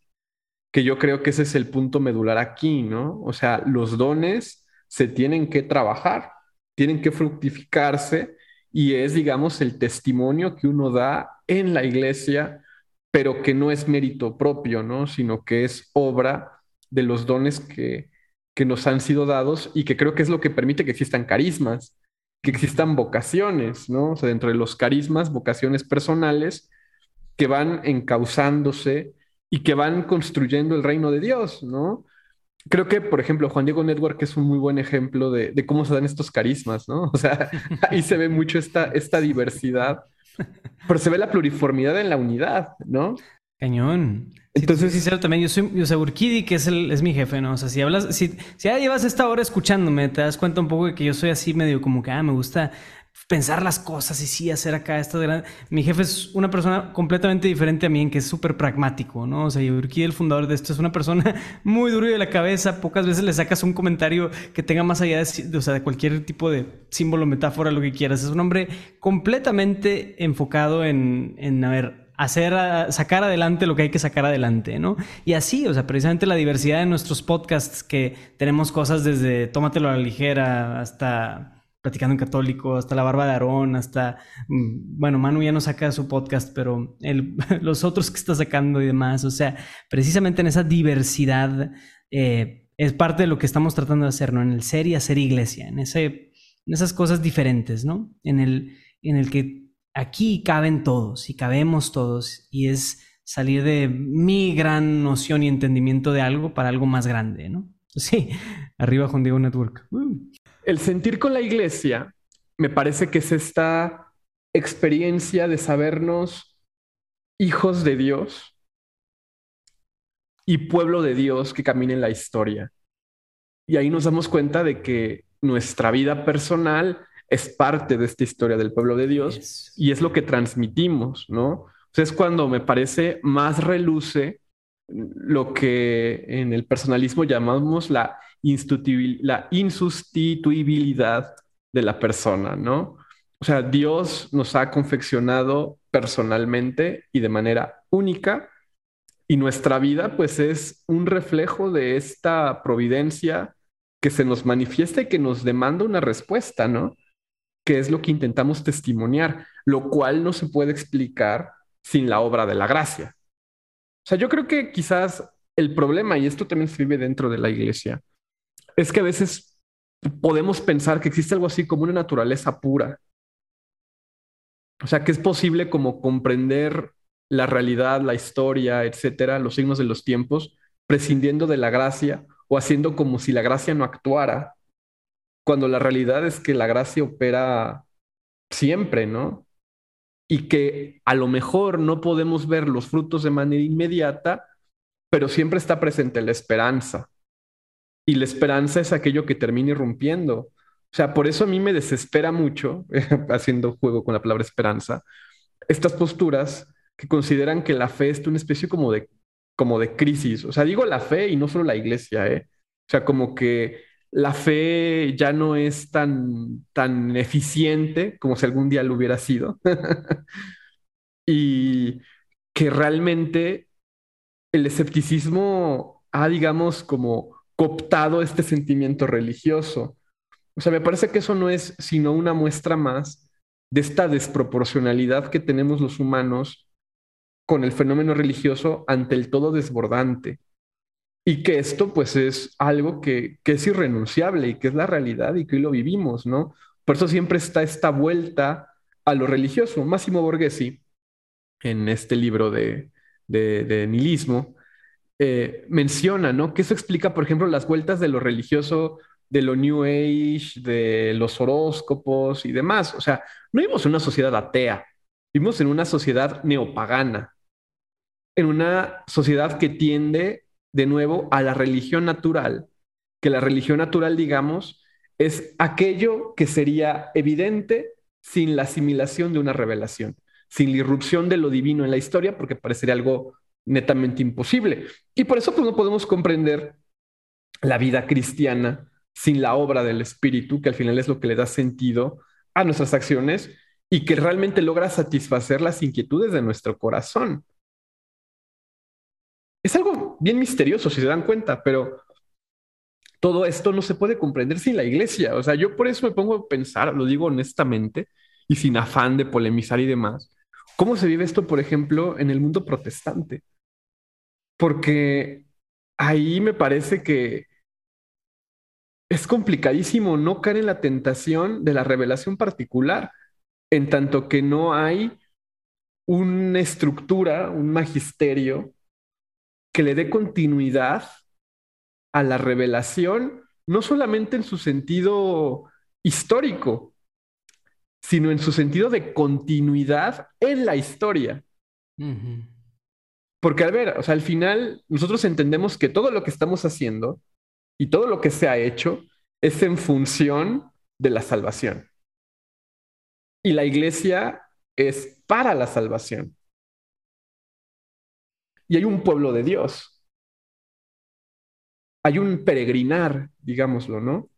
que yo creo que ese es el punto medular aquí, ¿no? O sea, los dones se tienen que trabajar, tienen que fructificarse y es, digamos, el testimonio que uno da en la iglesia, pero que no es mérito propio, ¿no? Sino que es obra de los dones que, que nos han sido dados y que creo que es lo que permite que existan carismas, que existan vocaciones, ¿no? O sea, dentro de los carismas, vocaciones personales que van encauzándose y que van construyendo el reino de Dios, ¿no? creo que, por ejemplo, Juan Diego Network es un muy buen ejemplo de, cómo se dan estos carismas, ¿no? <laughs> O sea, ahí se ve mucho esta, esta diversidad, pero se ve la pluriformidad en la unidad, ¿no? Cañón. Entonces, sincero también, yo soy, yo soy Urquidi, que es, el, es mi jefe, ¿no? O sea, si hablas, si, si ya llevas esta hora escuchándome, te das cuenta un poco de que yo soy así medio como que, ah, me gusta pensar las cosas y sí hacer acá esto. Mi jefe es una persona completamente diferente a mí, en que es súper pragmático, ¿no? O sea, Urquidi, el fundador de esto, es una persona <laughs> muy duro de la cabeza. Pocas veces le sacas un comentario que tenga más allá de cualquier tipo de símbolo, metáfora, lo que quieras. Es un hombre completamente enfocado en, en a ver, hacer, sacar adelante lo que hay que sacar adelante, ¿no? Y así, o sea, precisamente la diversidad de nuestros podcasts, que tenemos cosas desde Tómatelo a la ligera hasta Platicando en Católico, hasta La Barba de Aarón, hasta, mm, bueno, Manu ya no saca su podcast, pero <laughs> los otros que está sacando y demás, o sea, precisamente en esa diversidad eh, es parte de lo que estamos tratando de hacer, ¿no? En el ser y hacer iglesia, en, ese, en esas cosas diferentes, ¿no? En el, en el que aquí caben todos y cabemos todos y es salir de mi gran noción y entendimiento de algo para algo más grande, ¿no? <laughs> Sí, arriba Juan Diego Network. El sentir con la iglesia me parece que es esta experiencia de sabernos hijos de Dios y pueblo de Dios que camina en la historia. Y ahí nos damos cuenta de que nuestra vida personal es parte de esta historia del pueblo de Dios y es lo que transmitimos, ¿no? es cuando me parece más reluce lo que en el personalismo llamamos la, la insustituibilidad de la persona, ¿no? O sea, Dios nos ha confeccionado personalmente y de manera única y nuestra vida pues es un reflejo de esta providencia que se nos manifiesta y que nos demanda una respuesta, ¿no? que es lo que intentamos testimoniar, lo cual no se puede explicar sin la obra de la gracia. O sea, yo creo que quizás el problema, y esto también se vive dentro de la iglesia, es que a veces podemos pensar que existe algo así como una naturaleza pura. O sea, que es posible como comprender la realidad, la historia, etcétera, los signos de los tiempos, prescindiendo de la gracia o haciendo como si la gracia no actuara cuando la realidad es que la gracia opera siempre, ¿no? Y que a lo mejor no podemos ver los frutos de manera inmediata, pero siempre está presente la esperanza. Y la esperanza es aquello que termina irrumpiendo. O sea, por eso a mí me desespera mucho, <laughs> haciendo juego con la palabra esperanza, estas posturas que consideran que la fe es una especie como de, como de crisis. O sea, digo la fe y no solo la iglesia, ¿eh? O sea, como que la fe ya no es tan, tan eficiente como si algún día lo hubiera sido. <laughs> y que realmente el escepticismo ha, digamos, como cooptado este sentimiento religioso. O sea, me parece que eso no es sino una muestra más de esta desproporcionalidad que tenemos los humanos con el fenómeno religioso ante el todo desbordante. Y que esto pues es algo que, es irrenunciable y que es la realidad y que hoy lo vivimos, ¿no? Por eso siempre está esta vuelta a lo religioso. Máximo Borghesi, en este libro de, de, nihilismo, eh, menciona, ¿no? Que eso explica, por ejemplo, las vueltas de lo religioso, de lo New Age, de los horóscopos y demás. O sea, no vivimos en una sociedad atea, vivimos en una sociedad neopagana, en una sociedad que tiende de nuevo a la religión natural, que la religión natural, digamos, es aquello que sería evidente sin la asimilación de una revelación, sin la irrupción de lo divino en la historia, porque parecería algo netamente imposible. Y por eso pues, no podemos comprender la vida cristiana sin la obra del Espíritu, que al final es lo que le da sentido a nuestras acciones y que realmente logra satisfacer las inquietudes de nuestro corazón. Es algo bien misterioso, si se dan cuenta, pero todo esto no se puede comprender sin la iglesia. O sea, yo por eso me pongo a pensar, lo digo honestamente y sin afán de polemizar y demás, ¿cómo se vive esto, por ejemplo, en el mundo protestante? Porque ahí me parece que es complicadísimo no caer en la tentación de la revelación particular, en tanto que no hay una estructura, un magisterio que le dé continuidad a la revelación, no solamente en su sentido histórico, sino en su sentido de continuidad en la historia. Porque, a ver, o sea, al final nosotros entendemos que todo lo que estamos haciendo y todo lo que se ha hecho es en función de la salvación. Y la iglesia es para la salvación. Y hay un pueblo de Dios. Hay un peregrinar, digámoslo, ¿no?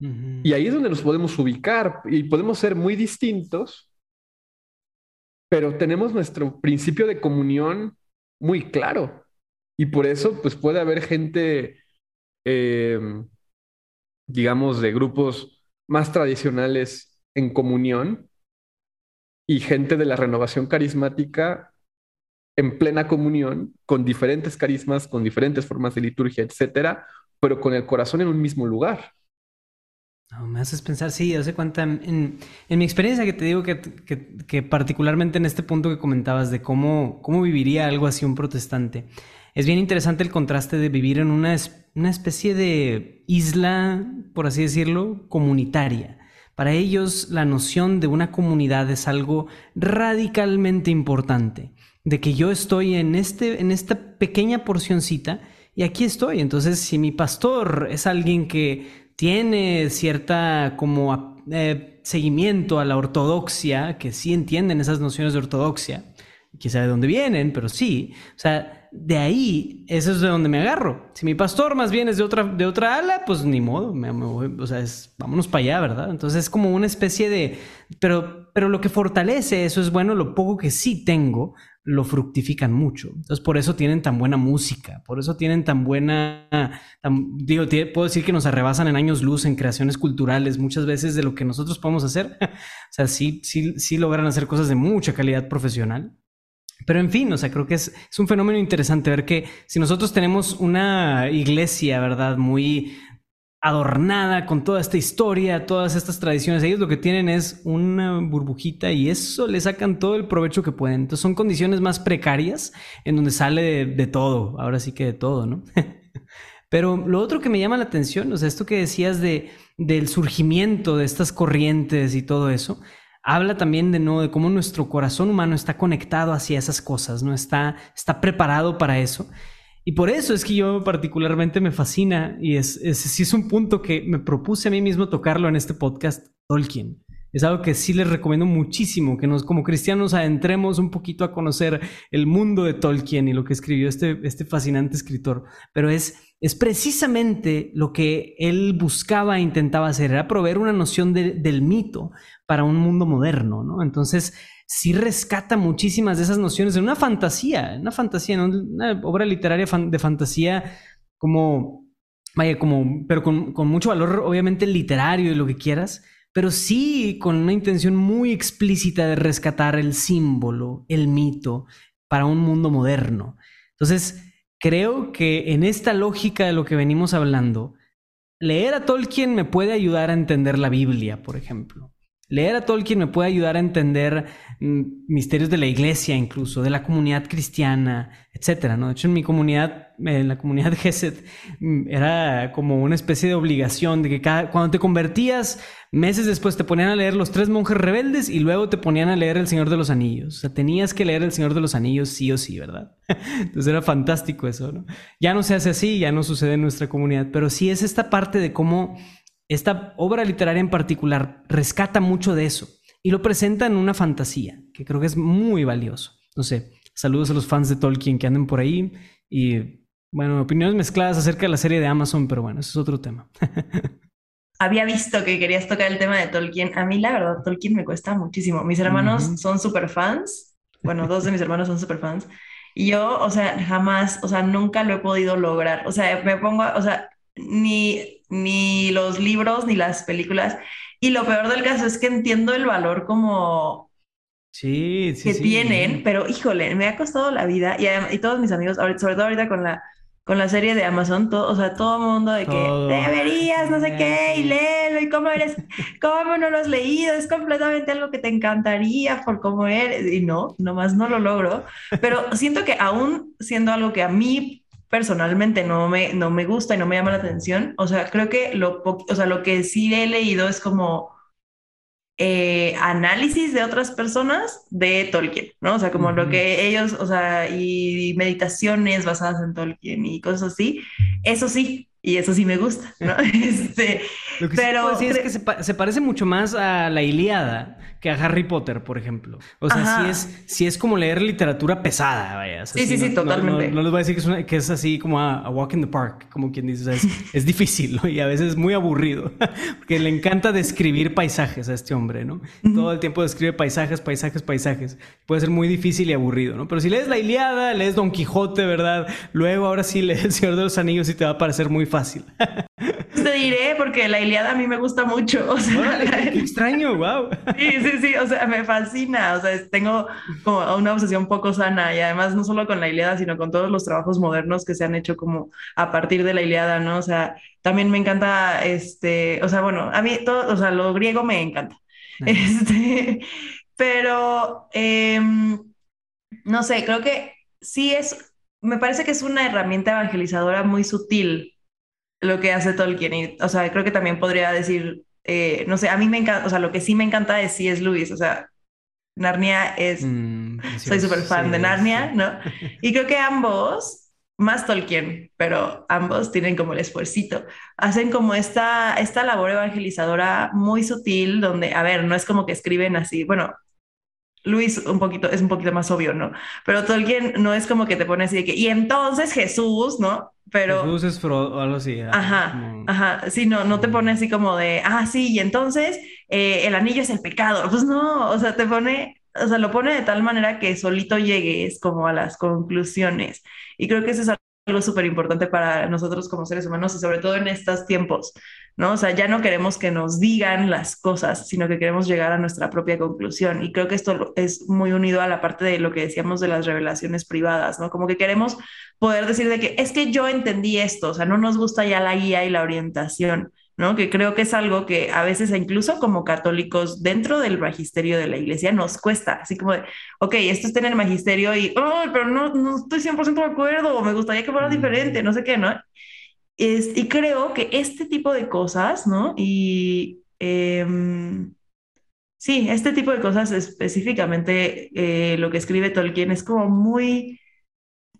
Y ahí es donde nos podemos ubicar y podemos ser muy distintos, pero tenemos nuestro principio de comunión muy claro. Y por eso, pues puede haber gente, em, digamos, de grupos más tradicionales en comunión y gente de la renovación carismática en plena comunión, con diferentes carismas, con diferentes formas de liturgia, etcétera, pero con el corazón en un mismo lugar. Me haces pensar, sí, hace cuenta, en, mi experiencia que te digo que, que, particularmente en este punto que comentabas de cómo, cómo viviría algo así un protestante, es bien interesante el contraste de vivir en una, una especie de isla, por así decirlo, comunitaria. Para ellos la noción de una comunidad es algo radicalmente importante, de que yo estoy en, este, en esta pequeña porcioncita y aquí estoy. Entonces, si mi pastor es alguien que tiene cierta como eh, seguimiento a la ortodoxia, que sí entienden esas nociones de ortodoxia, quién sabe de dónde vienen, pero sí, o sea, de ahí, eso es de donde me agarro. Si mi pastor más bien es de otra, de otra ala, pues ni modo, me, o sea, es, vámonos para allá, ¿verdad? Entonces es como una especie de, pero, pero lo que fortalece eso es, bueno, lo poco que sí tengo, lo fructifican mucho. Entonces, por eso tienen tan buena música, por eso tienen tan buena, digo, puedo decir que nos arrebasan en años luz en creaciones culturales muchas veces de lo que nosotros podemos hacer. <laughs> o sea, sí, sí, sí logran hacer cosas de mucha calidad profesional. Pero en fin, o sea, creo que es, es un fenómeno interesante ver que si nosotros tenemos una iglesia, ¿verdad? Muy adornada con toda esta historia, todas estas tradiciones. Ellos lo que tienen es una burbujita y eso le sacan todo el provecho que pueden. Entonces son condiciones más precarias en donde sale de, todo, ahora sí que de todo, ¿no? <laughs> Pero lo otro que me llama la atención, o sea, esto que decías de, del surgimiento de estas corrientes y todo eso, habla también de, ¿no? de cómo nuestro corazón humano está conectado hacia esas cosas, ¿no? Está, está preparado para eso. Y por eso es que yo particularmente me fascina y es, es, un punto que me propuse a mí mismo tocarlo en este podcast, Tolkien. Es algo que sí les recomiendo muchísimo, que nos como cristianos adentremos un poquito a conocer el mundo de Tolkien y lo que escribió este, este fascinante escritor. Pero es, es precisamente lo que él buscaba e intentaba hacer, era proveer una noción del mito para un mundo moderno, ¿no? Entonces, sí rescata muchísimas de esas nociones en una fantasía, una fantasía, una obra literaria de fantasía como, vaya, como, pero con, con, mucho valor obviamente literario y lo que quieras, pero sí con una intención muy explícita de rescatar el símbolo, el mito para un mundo moderno. Entonces, creo que en esta lógica de lo que venimos hablando, leer a Tolkien me puede ayudar a entender la Biblia, por ejemplo. Leer a Tolkien me puede ayudar a entender mm, misterios de la iglesia, incluso de la comunidad cristiana, etcétera. ¿no? De hecho, en mi comunidad, en la comunidad <laughs> Geset, mm, era como una especie de obligación de que cada, cuando te convertías, meses después te ponían a leer Los Tres Monjes Rebeldes y luego te ponían a leer El Señor de los Anillos. O sea, tenías que leer El Señor de los Anillos sí o sí, ¿verdad? <laughs> Entonces era fantástico eso, ¿no? Ya no se hace así, ya no sucede en nuestra comunidad, pero sí es esta parte de cómo esta obra literaria en particular rescata mucho de eso y lo presenta en una fantasía, que creo que es muy valioso. No sé, saludos a los fans de Tolkien que anden por ahí y, bueno, opiniones mezcladas acerca de la serie de Amazon, pero bueno, eso es otro tema. <laughs> Había visto que querías tocar el tema de Tolkien. A mí, la verdad, Tolkien me cuesta muchísimo. Mis hermanos son súper fans. Bueno, dos de mis hermanos son súper fans. Y yo, o sea, jamás, o sea, nunca lo he podido lograr. O sea, me pongo, o sea, ni, ni los libros ni las películas. Y lo peor del caso es que entiendo el valor como sí, que tienen, pero híjole, me ha costado la vida. Y, y todos mis amigos, sobre todo ahorita con la, con la serie de Amazon, todo, o sea, todo el mundo de que deberías, no sé qué, y léelo, y cómo eres, <laughs> cómo no lo has leído, es completamente algo que te encantaría por cómo eres, y no, nomás no lo logro, pero siento que aún siendo algo que a mí personalmente no me, no me gusta y no me llama la atención. O sea, creo que lo, o sea, lo que sí he leído es como eh, análisis de otras personas de Tolkien, ¿no? O sea, como lo que ellos, o sea, y meditaciones basadas en Tolkien y cosas así. Eso sí, y eso sí me gusta, ¿no? <laughs> este, Lo que pero sí es que se, parece mucho más a la Iliada que a Harry Potter, por ejemplo. O sea, sí es, sí es como leer literatura pesada, vaya. sí, sí, sí, totalmente. No, les voy a decir que es, que es así como a, walk in the park, como quien dice. O sea, es, <laughs> difícil, ¿no? Y a veces es muy aburrido. <laughs> Porque le encanta describir paisajes a este hombre, ¿no? Todo el tiempo describe paisajes, paisajes, paisajes. Puede ser muy difícil y aburrido, ¿no? Pero si lees la Iliada, lees Don Quijote, ¿verdad? Luego, ahora sí lees El Señor de los Anillos y te va a parecer muy fácil. <laughs> Te diré porque la Iliada a mí me gusta mucho. O sea, extraño, wow. Sí, sí, sí, o sea, me fascina. O sea, tengo como una obsesión poco sana y además no solo con la Iliada, sino con todos los trabajos modernos que se han hecho como a partir de la Iliada, ¿no? O sea, también me encanta, este, o sea, bueno, a mí todo, o sea, lo griego me encanta. Este, pero, em, no sé, creo que sí es, me parece que es una herramienta evangelizadora muy sutil lo que hace Tolkien. Y, o sea, creo que también podría decir, eh, no sé, a mí me encanta, o sea, lo que sí me encanta de sí es Luis, o sea, Narnia es, mm, soy súper fan de Narnia, ¿no? <laughs> Y creo que ambos, más Tolkien, pero ambos tienen como el esfuercito, hacen como esta, esta labor evangelizadora muy sutil, donde, a ver, no es como que escriben así, bueno, Luis un poquito, es un poquito más obvio, ¿no? Pero Tolkien no es como que te pone así de que, y entonces Jesús, ¿no? Pero... Jesús es Frodo, algo así. Ajá, ajá, sí, no, no te pone así como de, ah, sí, y entonces eh, el anillo es el pecado. Pues no, o sea, te pone, o sea, lo pone de tal manera que solito llegues como a las conclusiones. Y creo que eso es algo súper importante para nosotros como seres humanos y sobre todo en estos tiempos, ¿no? O sea, ya no queremos que nos digan las cosas, sino que queremos llegar a nuestra propia conclusión. Y creo que esto es muy unido a la parte de lo que decíamos de las revelaciones privadas, ¿no? Como que queremos poder decir de que es que yo entendí esto, o sea, no nos gusta ya la guía y la orientación, ¿no? Que creo que es algo que a veces, incluso como católicos, dentro del magisterio de la iglesia, nos cuesta, así como de, ok, esto está en el magisterio y, oh, pero no, no estoy 100% de acuerdo, me gustaría que fuera diferente, no sé qué, ¿no? Es, y creo que este tipo de cosas, ¿no? Y em, sí, este tipo de cosas específicamente, eh, lo que escribe Tolkien es como muy,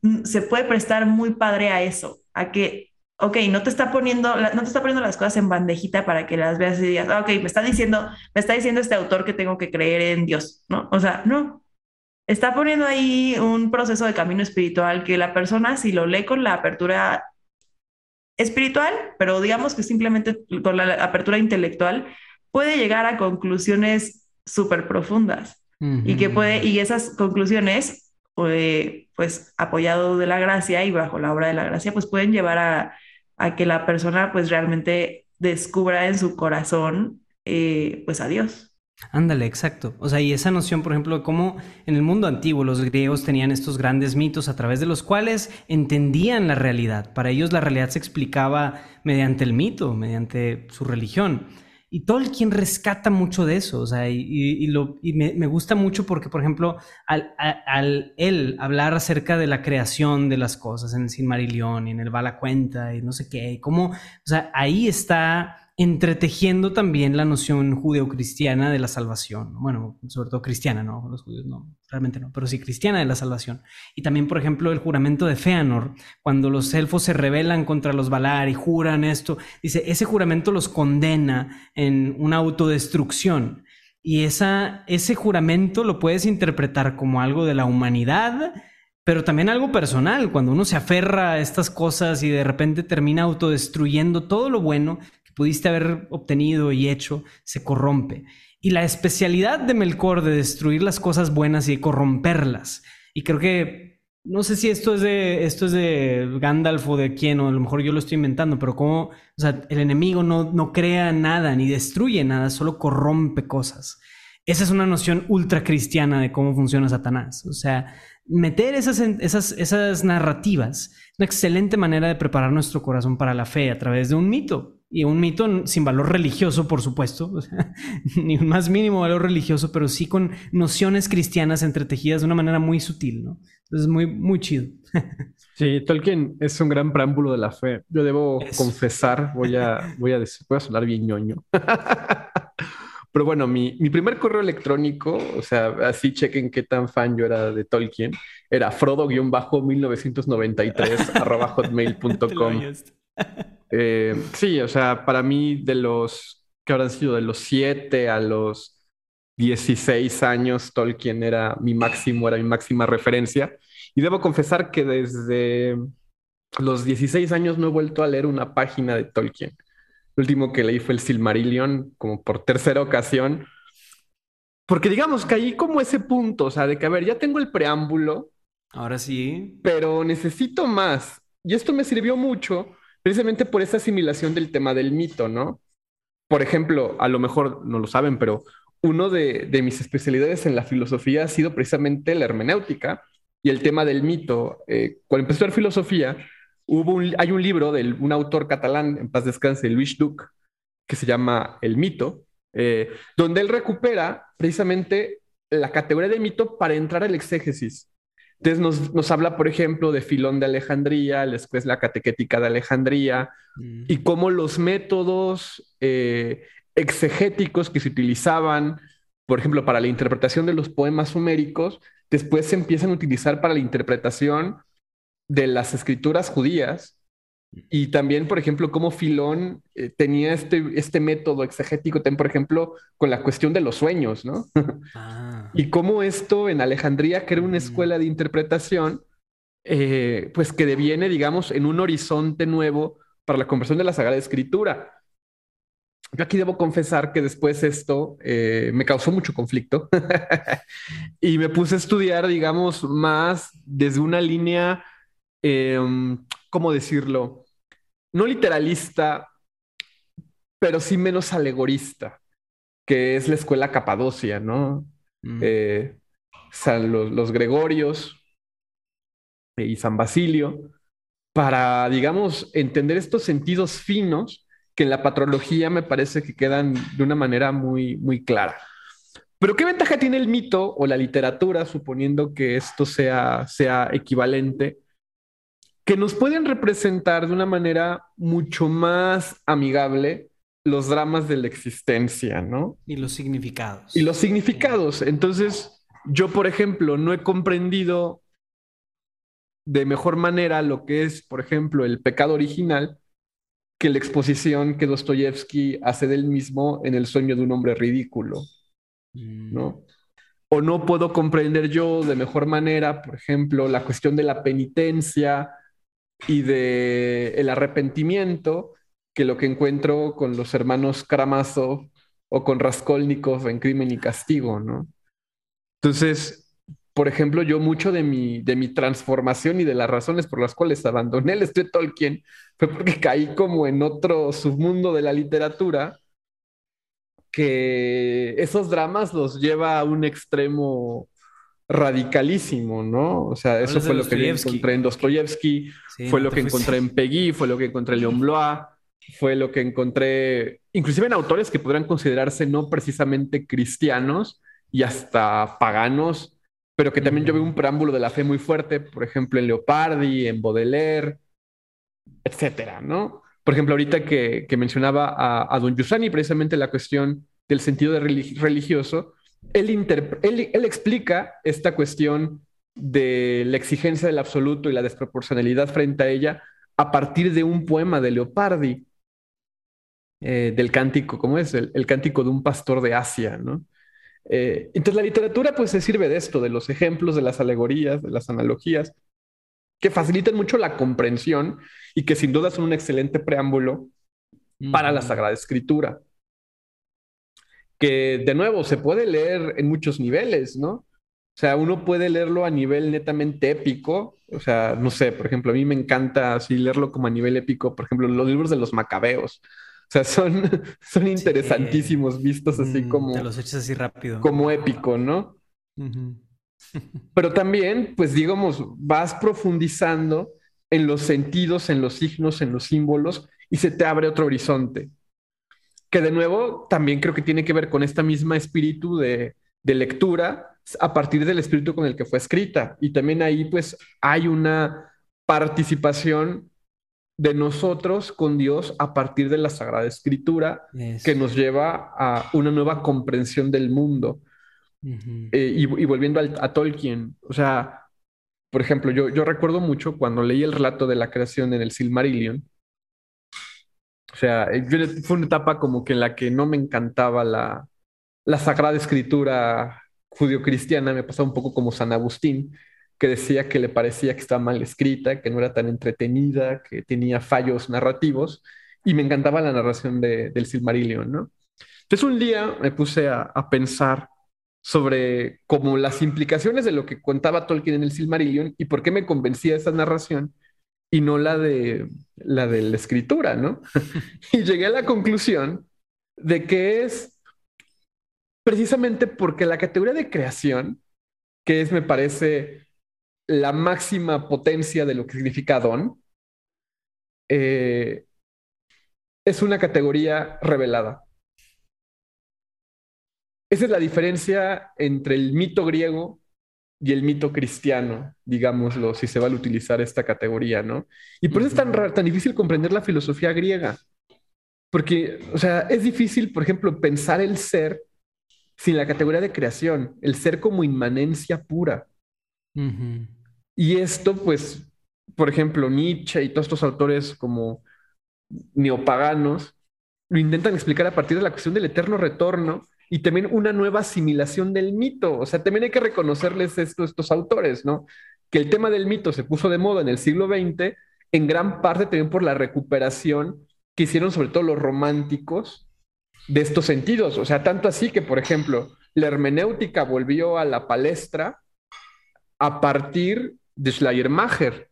mm, se puede prestar muy padre a eso, a que ok, no te está poniendo, no te está poniendo las cosas en bandejita para que las veas y digas, ah, ok, me está diciendo, me está diciendo este autor que tengo que creer en Dios, ¿no? O sea, no. Está poniendo ahí un proceso de camino espiritual que la persona, si lo lee con la apertura espiritual, pero digamos que simplemente con la apertura intelectual, puede llegar a conclusiones súper profundas y que puede, y esas conclusiones, eh, pues apoyado de la gracia y bajo la obra de la gracia, pues pueden llevar a, a que la persona pues realmente descubra en su corazón eh, pues a Dios. Ándale, exacto. O sea, y esa noción, por ejemplo, de cómo en el mundo antiguo los griegos tenían estos grandes mitos a través de los cuales entendían la realidad. Para ellos la realidad se explicaba mediante el mito, mediante su religión. Y Tolkien rescata mucho de eso, o sea, y, lo, y me, gusta mucho porque, por ejemplo, al, al, él hablar acerca de la creación de las cosas en el Silmarillion y en el Cuenta y no sé qué, y cómo, o sea, ahí está entretejiendo también la noción judeocristiana de la salvación. Bueno, sobre todo cristiana, ¿no? Los judíos no, realmente no, pero sí cristiana de la salvación. Y también, por ejemplo, el juramento de Feanor, cuando los elfos se rebelan contra los Valar y juran esto, dice, ese juramento los condena en una autodestrucción. Y esa, ese juramento lo puedes interpretar como algo de la humanidad, pero también algo personal, cuando uno se aferra a estas cosas y de repente termina autodestruyendo todo lo bueno pudiste haber obtenido y hecho se corrompe. Y la especialidad de Melkor de destruir las cosas buenas y de corromperlas. Y creo que, no sé si esto es de, esto es de Gandalf o de quién, o a lo mejor yo lo estoy inventando, pero como, o sea, el enemigo no, no crea nada ni destruye nada, solo corrompe cosas. Esa es una noción ultra cristiana de cómo funciona Satanás. O sea, meter esas, esas, esas narrativas es una excelente manera de preparar nuestro corazón para la fe a través de un mito y un mito sin valor religioso, por supuesto, <laughs> ni un más mínimo valor religioso, pero sí con nociones cristianas entretejidas de una manera muy sutil, ¿no? Entonces, muy, muy chido. <laughs> sí, Tolkien es un gran preámbulo de la fe. Yo debo confesar, voy a, voy a decir, voy a sonar bien ñoño. <laughs> Pero bueno, mi, mi, primer correo electrónico, o sea, así chequen qué tan fan yo era de Tolkien, era frodo-1993 arroba hotmail.com. Eh, sí, o sea, para mí de los que habrán sido de los 7 a los 16 años, Tolkien era mi máximo, era mi máxima referencia. Y debo confesar que desde los 16 años no he vuelto a leer una página de Tolkien. El último que leí fue el Silmarillion, como por tercera ocasión. Porque digamos que ahí como ese punto, o sea, de que, a ver, ya tengo el preámbulo. Ahora sí. Pero necesito más. Y esto me sirvió mucho precisamente por esa asimilación del tema del mito, ¿no? Por ejemplo, a lo mejor no lo saben, pero uno de, mis especialidades en la filosofía ha sido precisamente la hermenéutica y el tema del mito. Eh, cuando empecé a estudiar filosofía, hubo hay un libro de un autor catalán, en paz descanse, Luis Duc, que se llama El mito, eh, donde él recupera precisamente la categoría de mito para entrar al exégesis. Entonces nos, habla, por ejemplo, de Filón de Alejandría, después la catequética de Alejandría, mm. y cómo los métodos eh, exegéticos que se utilizaban, por ejemplo, para la interpretación de los poemas suméricos, después se empiezan a utilizar para la interpretación de las escrituras judías. Y también, por ejemplo, cómo Filón eh, tenía este, este método exegético, por ejemplo, con la cuestión de los sueños, ¿no? <laughs> Ah. Y cómo esto en Alejandría, que era una escuela de interpretación, eh, pues que deviene, digamos, en un horizonte nuevo para la conversión de la Sagrada Escritura. Yo aquí debo confesar que después esto eh, me causó mucho conflicto <laughs> y me puse a estudiar, digamos, más desde una línea, em, ¿cómo decirlo? No literalista, pero sí menos alegorista, que es la escuela capadocia, ¿no? Mm. Eh, San, los, Gregorios y San Basilio, para, digamos, entender estos sentidos finos que en la patrología me parece que quedan de una manera muy, muy clara. Pero ¿qué ventaja tiene el mito o la literatura, suponiendo que esto sea, sea equivalente? Que nos pueden representar de una manera mucho más amigable los dramas de la existencia, ¿no? Y los significados. Y los significados. Entonces, yo, por ejemplo, no he comprendido de mejor manera lo que es, por ejemplo, el pecado original que la exposición que Dostoyevsky hace del mismo en el sueño de un hombre ridículo, mm. ¿no? O no puedo comprender yo de mejor manera, por ejemplo, la cuestión de la penitencia y de el arrepentimiento que lo que encuentro con los hermanos Karamazov o con Raskolnikov en Crimen y Castigo, ¿no? Entonces, por ejemplo, yo mucho de mi, de mi transformación y de las razones por las cuales abandoné el estudio Tolkien fue porque caí como en otro submundo de la literatura que esos dramas los lleva a un extremo radicalísimo, ¿no? O sea, eso fue lo que encontré en Dostoyevsky, fue lo que encontré en Peggy, fue lo que encontré en Leon Blois, fue lo que encontré, inclusive en autores que podrían considerarse no precisamente cristianos y hasta paganos, pero que también yo veo un preámbulo de la fe muy fuerte, por ejemplo, en Leopardi, en Baudelaire, etcétera, ¿no? Por ejemplo, ahorita que, mencionaba a, Don Yusani precisamente la cuestión del sentido de religioso, él, él explica esta cuestión de la exigencia del absoluto y la desproporcionalidad frente a ella a partir de un poema de Leopardi, eh, del cántico, ¿cómo es? El, cántico de un pastor de Asia, ¿no? Eh, entonces la literatura pues se sirve de esto, de los ejemplos, de las alegorías, de las analogías, que facilitan mucho la comprensión y que sin duda son un excelente preámbulo para la Sagrada Escritura. Que de nuevo se puede leer en muchos niveles, ¿no? O sea, uno puede leerlo a nivel netamente épico, o sea, no sé, por ejemplo, a mí me encanta así leerlo como a nivel épico, por ejemplo, los libros de los macabeos, o sea, son, <laughs> son interesantísimos vistos así mm, como... Te los echas así rápido. Como épico, ¿no? <laughs> Pero también, pues digamos, vas profundizando en los sentidos, en los signos, en los símbolos y se te abre otro horizonte. Que de nuevo también creo que tiene que ver con esta misma espíritu de, de lectura a partir del espíritu con el que fue escrita. Y también ahí pues hay una participación de nosotros con Dios a partir de la Sagrada Escritura, que nos lleva a una nueva comprensión del mundo. Eh, y, volviendo a Tolkien, o sea, por ejemplo, yo, yo recuerdo mucho cuando leí el relato de la creación en el Silmarillion, o sea, fue una etapa como que en la que no me encantaba la, la Sagrada Escritura judio-cristiana, me pasaba un poco como San Agustín, que decía que le parecía que estaba mal escrita, que no era tan entretenida, que tenía fallos narrativos, y me encantaba la narración de, del Silmarillion, ¿no? Entonces un día me puse a, a pensar sobre como las implicaciones de lo que contaba Tolkien en el Silmarillion y por qué me convencía esa narración y no la de la de la escritura, ¿no? <laughs> y llegué a la conclusión de que es precisamente porque la categoría de creación, que es, me parece, la máxima potencia de lo que significa don, eh, es una categoría revelada. Esa es la diferencia entre el mito griego y el mito cristiano, digámoslo, si se va a utilizar esta categoría, ¿no? Y por eso es tan, tan difícil comprender la filosofía griega. Porque, o sea, es difícil, por ejemplo, pensar el ser sin la categoría de creación, el ser como inmanencia pura. Y esto, pues, por ejemplo, Nietzsche y todos estos autores como neopaganos lo intentan explicar a partir de la cuestión del eterno retorno y también una nueva asimilación del mito. O sea, también hay que reconocerles esto a estos autores, ¿no? Que el tema del mito se puso de moda en el siglo XX, en gran parte también por la recuperación que hicieron sobre todo los románticos de estos sentidos. O sea, tanto así que, por ejemplo, la hermenéutica volvió a la palestra a partir de Schleiermacher,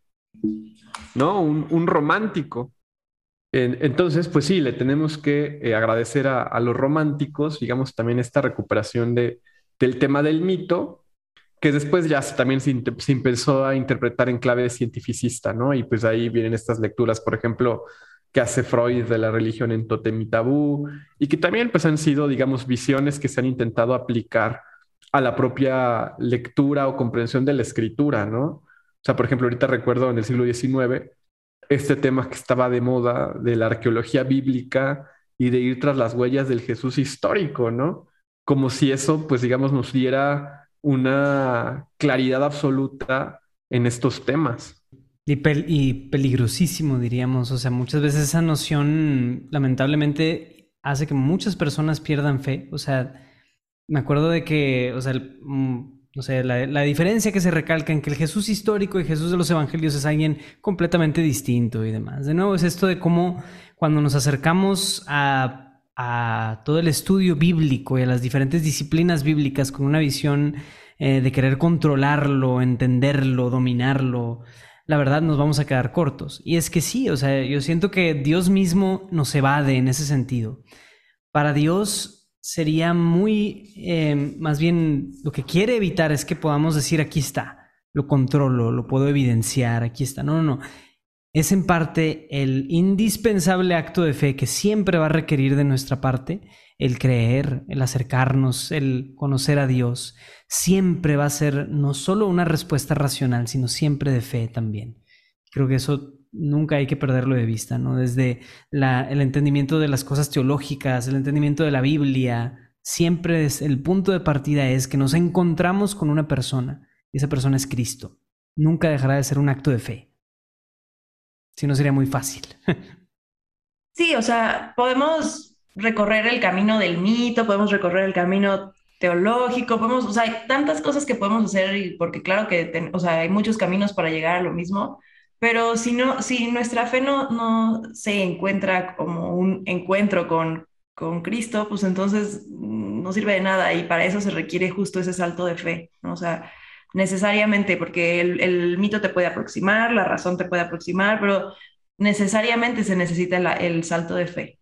¿no? Un, romántico entonces, pues sí, le tenemos que eh, agradecer a, los románticos, digamos, también esta recuperación de, del tema del mito, que después ya también se, empezó a interpretar en clave cientificista, ¿no? Y pues ahí vienen estas lecturas, por ejemplo, que hace Freud de la religión en Totem y Tabú, y que también pues han sido, digamos, visiones que se han intentado aplicar a la propia lectura o comprensión de la escritura, ¿no? O sea, por ejemplo, ahorita recuerdo en el siglo XIX este tema que estaba de moda de la arqueología bíblica y de ir tras las huellas del Jesús histórico, ¿no? Como si eso, pues digamos, nos diera una claridad absoluta en estos temas. Y, peligrosísimo, diríamos. O sea, muchas veces esa noción, lamentablemente, hace que muchas personas pierdan fe. O sea, me acuerdo de que, o sea, mm, o sea, la, diferencia que se recalca en que el Jesús histórico y Jesús de los evangelios es alguien completamente distinto y demás. De nuevo, es esto de cómo cuando nos acercamos a, todo el estudio bíblico y a las diferentes disciplinas bíblicas con una visión eh, de querer controlarlo, entenderlo, dominarlo, la verdad nos vamos a quedar cortos. Y es que sí, o sea, yo siento que Dios mismo nos evade en ese sentido. Para Dios, sería muy, eh, más bien, lo que quiere evitar es que podamos decir, aquí está, lo controlo, lo puedo evidenciar, aquí está. No, no, no. Es en parte el indispensable acto de fe que siempre va a requerir de nuestra parte, el creer, el acercarnos, el conocer a Dios, siempre va a ser no solo una respuesta racional, sino siempre de fe también. Creo que eso nunca hay que perderlo de vista, ¿no? Desde el entendimiento de las cosas teológicas, el entendimiento de la Biblia, siempre es, el punto de partida es que nos encontramos con una persona y esa persona es Cristo. Nunca dejará de ser un acto de fe. Si no sería muy fácil. <laughs> sí, o sea, podemos recorrer el camino del mito, podemos recorrer el camino teológico, podemos, o sea, hay tantas cosas que podemos hacer y porque claro que, o sea, hay muchos caminos para llegar a lo mismo, pero si, no, si nuestra fe no, no se encuentra como un encuentro con, con Cristo, pues entonces no sirve de nada y para eso se requiere justo ese salto de fe, ¿no? O sea, necesariamente, porque el, el, mito te puede aproximar, la razón te puede aproximar, pero necesariamente se necesita el salto de fe,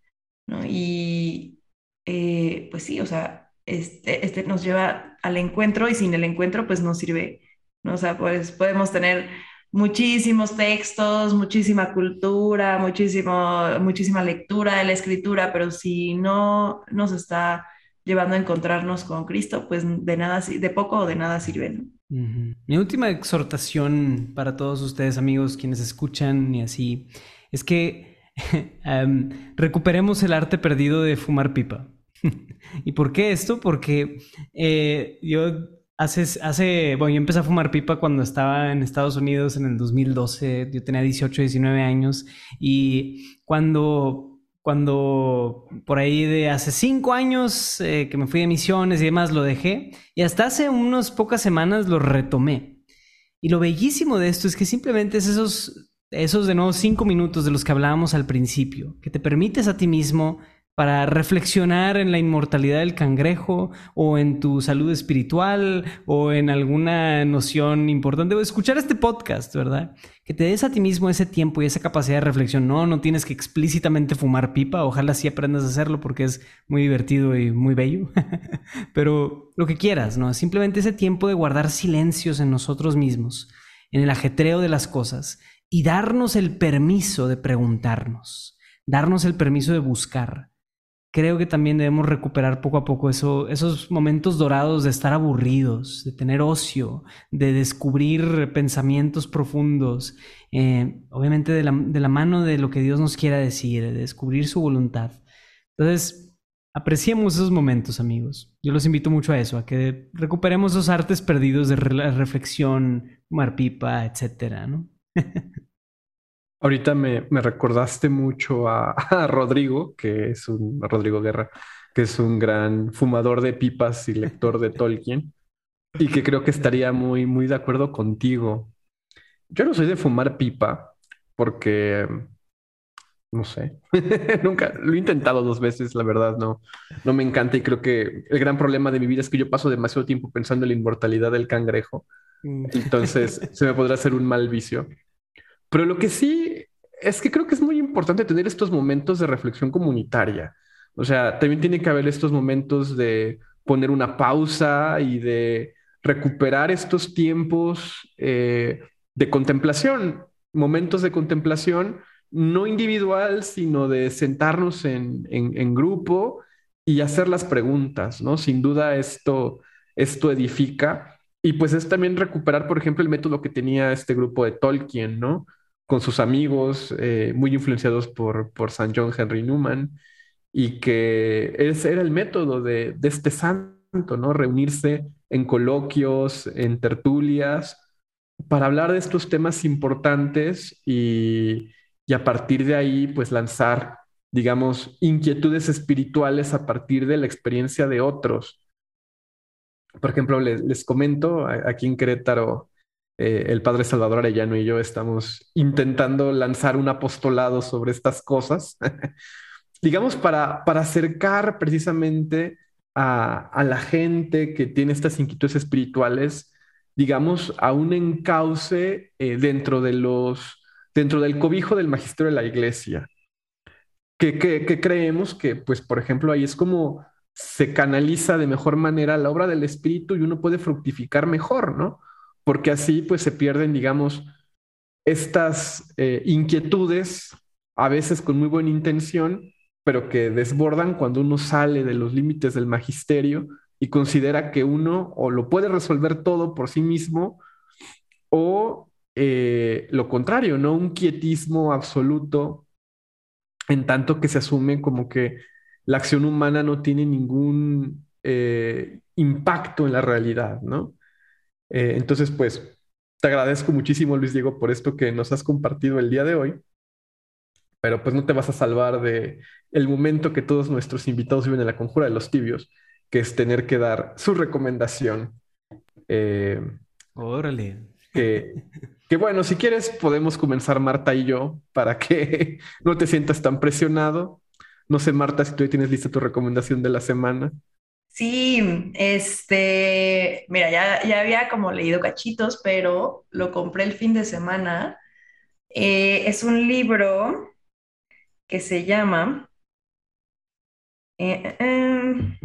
¿no? Y eh, pues sí, o sea, este, este nos lleva al encuentro y sin el encuentro pues no sirve, ¿no? O sea, pues podemos tener muchísimos textos, muchísima cultura, muchísimo, muchísima lectura de la escritura, pero si no nos está llevando a encontrarnos con Cristo, pues de nada, de poco o de nada sirve. Mi última exhortación para todos ustedes, amigos, quienes escuchan y así, es que <laughs> em, recuperemos el arte perdido de fumar pipa. <laughs> ¿Y por qué esto? Porque eh, yo hace, hace, bueno, yo empecé a fumar pipa cuando estaba en Estados Unidos en el 2012, yo tenía 18, 19 años. Y cuando cuando por ahí de hace cinco años eh, que me fui de misiones y demás lo dejé. Y hasta hace unas pocas semanas lo retomé. Y lo bellísimo de esto es que simplemente es esos, esos de nuevo cinco minutos de los que hablábamos al principio, que te permites a ti mismo para reflexionar en la inmortalidad del cangrejo o en tu salud espiritual o en alguna noción importante o escuchar este podcast, ¿verdad? Que te des a ti mismo ese tiempo y esa capacidad de reflexión. No, no tienes que explícitamente fumar pipa, ojalá sí aprendas a hacerlo porque es muy divertido y muy bello, <laughs> pero lo que quieras, ¿no? Simplemente ese tiempo de guardar silencios en nosotros mismos, en el ajetreo de las cosas y darnos el permiso de preguntarnos, darnos el permiso de buscar creo que también debemos recuperar poco a poco eso, esos momentos dorados de estar aburridos, de tener ocio, de descubrir pensamientos profundos, eh, obviamente de la, la, mano de lo que Dios nos quiera decir, de descubrir su voluntad. Entonces, apreciemos esos momentos, amigos. Yo los invito mucho a eso, a que recuperemos esos artes perdidos de reflexión, marpipa, etcétera, ¿no? <laughs> Ahorita me, recordaste mucho a, Rodrigo, que es un Rodrigo Guerra, que es un gran fumador de pipas y lector de <laughs> Tolkien, y que creo que estaría muy, muy de acuerdo contigo. Yo no soy de fumar pipa porque, no sé, <laughs> nunca, lo he intentado dos veces, la verdad, no, no me encanta y creo que el gran problema de mi vida es que yo paso demasiado tiempo pensando en la inmortalidad del cangrejo, mm. entonces se me podrá hacer un mal vicio. Pero lo que sí es que creo que es muy importante tener estos momentos de reflexión comunitaria. O sea, también tiene que haber estos momentos de poner una pausa y de recuperar estos tiempos eh, de contemplación, momentos de contemplación no individual, sino de sentarnos en, en, grupo y hacer las preguntas, ¿no? Sin duda esto, esto edifica. Y pues es también recuperar, por ejemplo, el método que tenía este grupo de Tolkien, ¿no? con sus amigos, eh, muy influenciados por, por San John Henry Newman, y que ese era el método de, de este santo, ¿no? Reunirse en coloquios, en tertulias, para hablar de estos temas importantes y, y a partir de ahí, pues lanzar, digamos, inquietudes espirituales a partir de la experiencia de otros. Por ejemplo, les, les comento, aquí en Querétaro eh, el padre Salvador Arellano y yo estamos intentando lanzar un apostolado sobre estas cosas, <laughs> digamos, para, para acercar precisamente a, a, la gente que tiene estas inquietudes espirituales, digamos, a un encauce eh, dentro, de los, dentro del cobijo del magisterio de la iglesia. Que, que, que creemos que, pues, por ejemplo, ahí es como se canaliza de mejor manera la obra del Espíritu y uno puede fructificar mejor, ¿no? porque así pues se pierden, digamos, estas eh, inquietudes, a veces con muy buena intención, pero que desbordan cuando uno sale de los límites del magisterio y considera que uno o lo puede resolver todo por sí mismo o eh, lo contrario, ¿no? Un quietismo absoluto en tanto que se asume como que la acción humana no tiene ningún eh, impacto en la realidad, ¿no? Eh, entonces, pues, te agradezco muchísimo, Luis Diego, por esto que nos has compartido el día de hoy. Pero pues no te vas a salvar de el momento que todos nuestros invitados viven en la conjura de los tibios, que es tener que dar su recomendación. Eh, Órale. Que, que bueno, si quieres, podemos comenzar Marta y yo para que <laughs> no te sientas tan presionado. No sé, Marta, si tú tienes lista tu recomendación de la semana. Sí, este, mira, ya, ya había como leído cachitos, pero lo compré el fin de semana. Eh, es un libro que se llama... Eh, eh,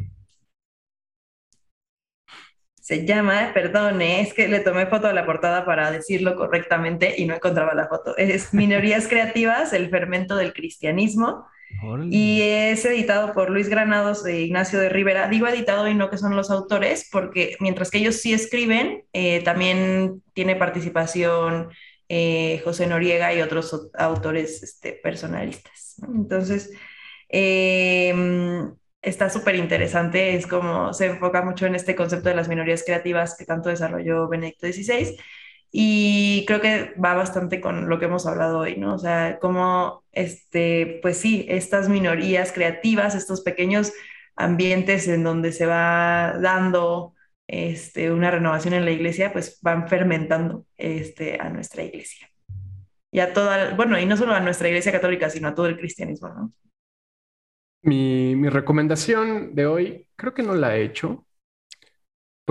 se llama, perdone, es que le tomé foto a la portada para decirlo correctamente y no encontraba la foto. Es Minorías Creativas, el fermento del cristianismo. Y es editado por Luis Granados e Ignacio de Rivera. Digo editado y no que son los autores, porque mientras que ellos sí escriben, eh, también tiene participación eh, José Noriega y otros autores este, personalistas. Entonces, em, está súper interesante, es como se enfoca mucho en este concepto de las minorías creativas que tanto desarrolló Benedicto XVI y creo que va bastante con lo que hemos hablado hoy, ¿no? O sea, como, este, pues sí, estas minorías creativas, estos pequeños ambientes en donde se va dando este, una renovación en la iglesia, pues van fermentando este, a nuestra iglesia. Y a toda, bueno, y no solo a nuestra iglesia católica, sino a todo el cristianismo, ¿no? Mi, mi recomendación de hoy, creo que no la he hecho,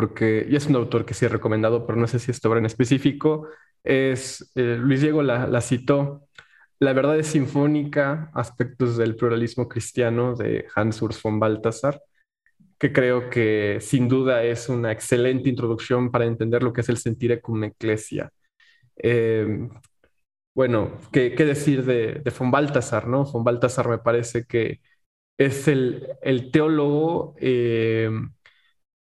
porque ya es un autor que sí he recomendado, pero no sé si esta obra en específico, es, eh, Luis Diego la, citó, La verdad es sinfónica, aspectos del pluralismo cristiano de Hans Urs von Balthasar, que creo que sin duda es una excelente introducción para entender lo que es el sentir cum ecclesia. Eh, bueno, ¿qué, decir de, de, von Balthasar? ¿no? Von Balthasar me parece que es el, el teólogo eh,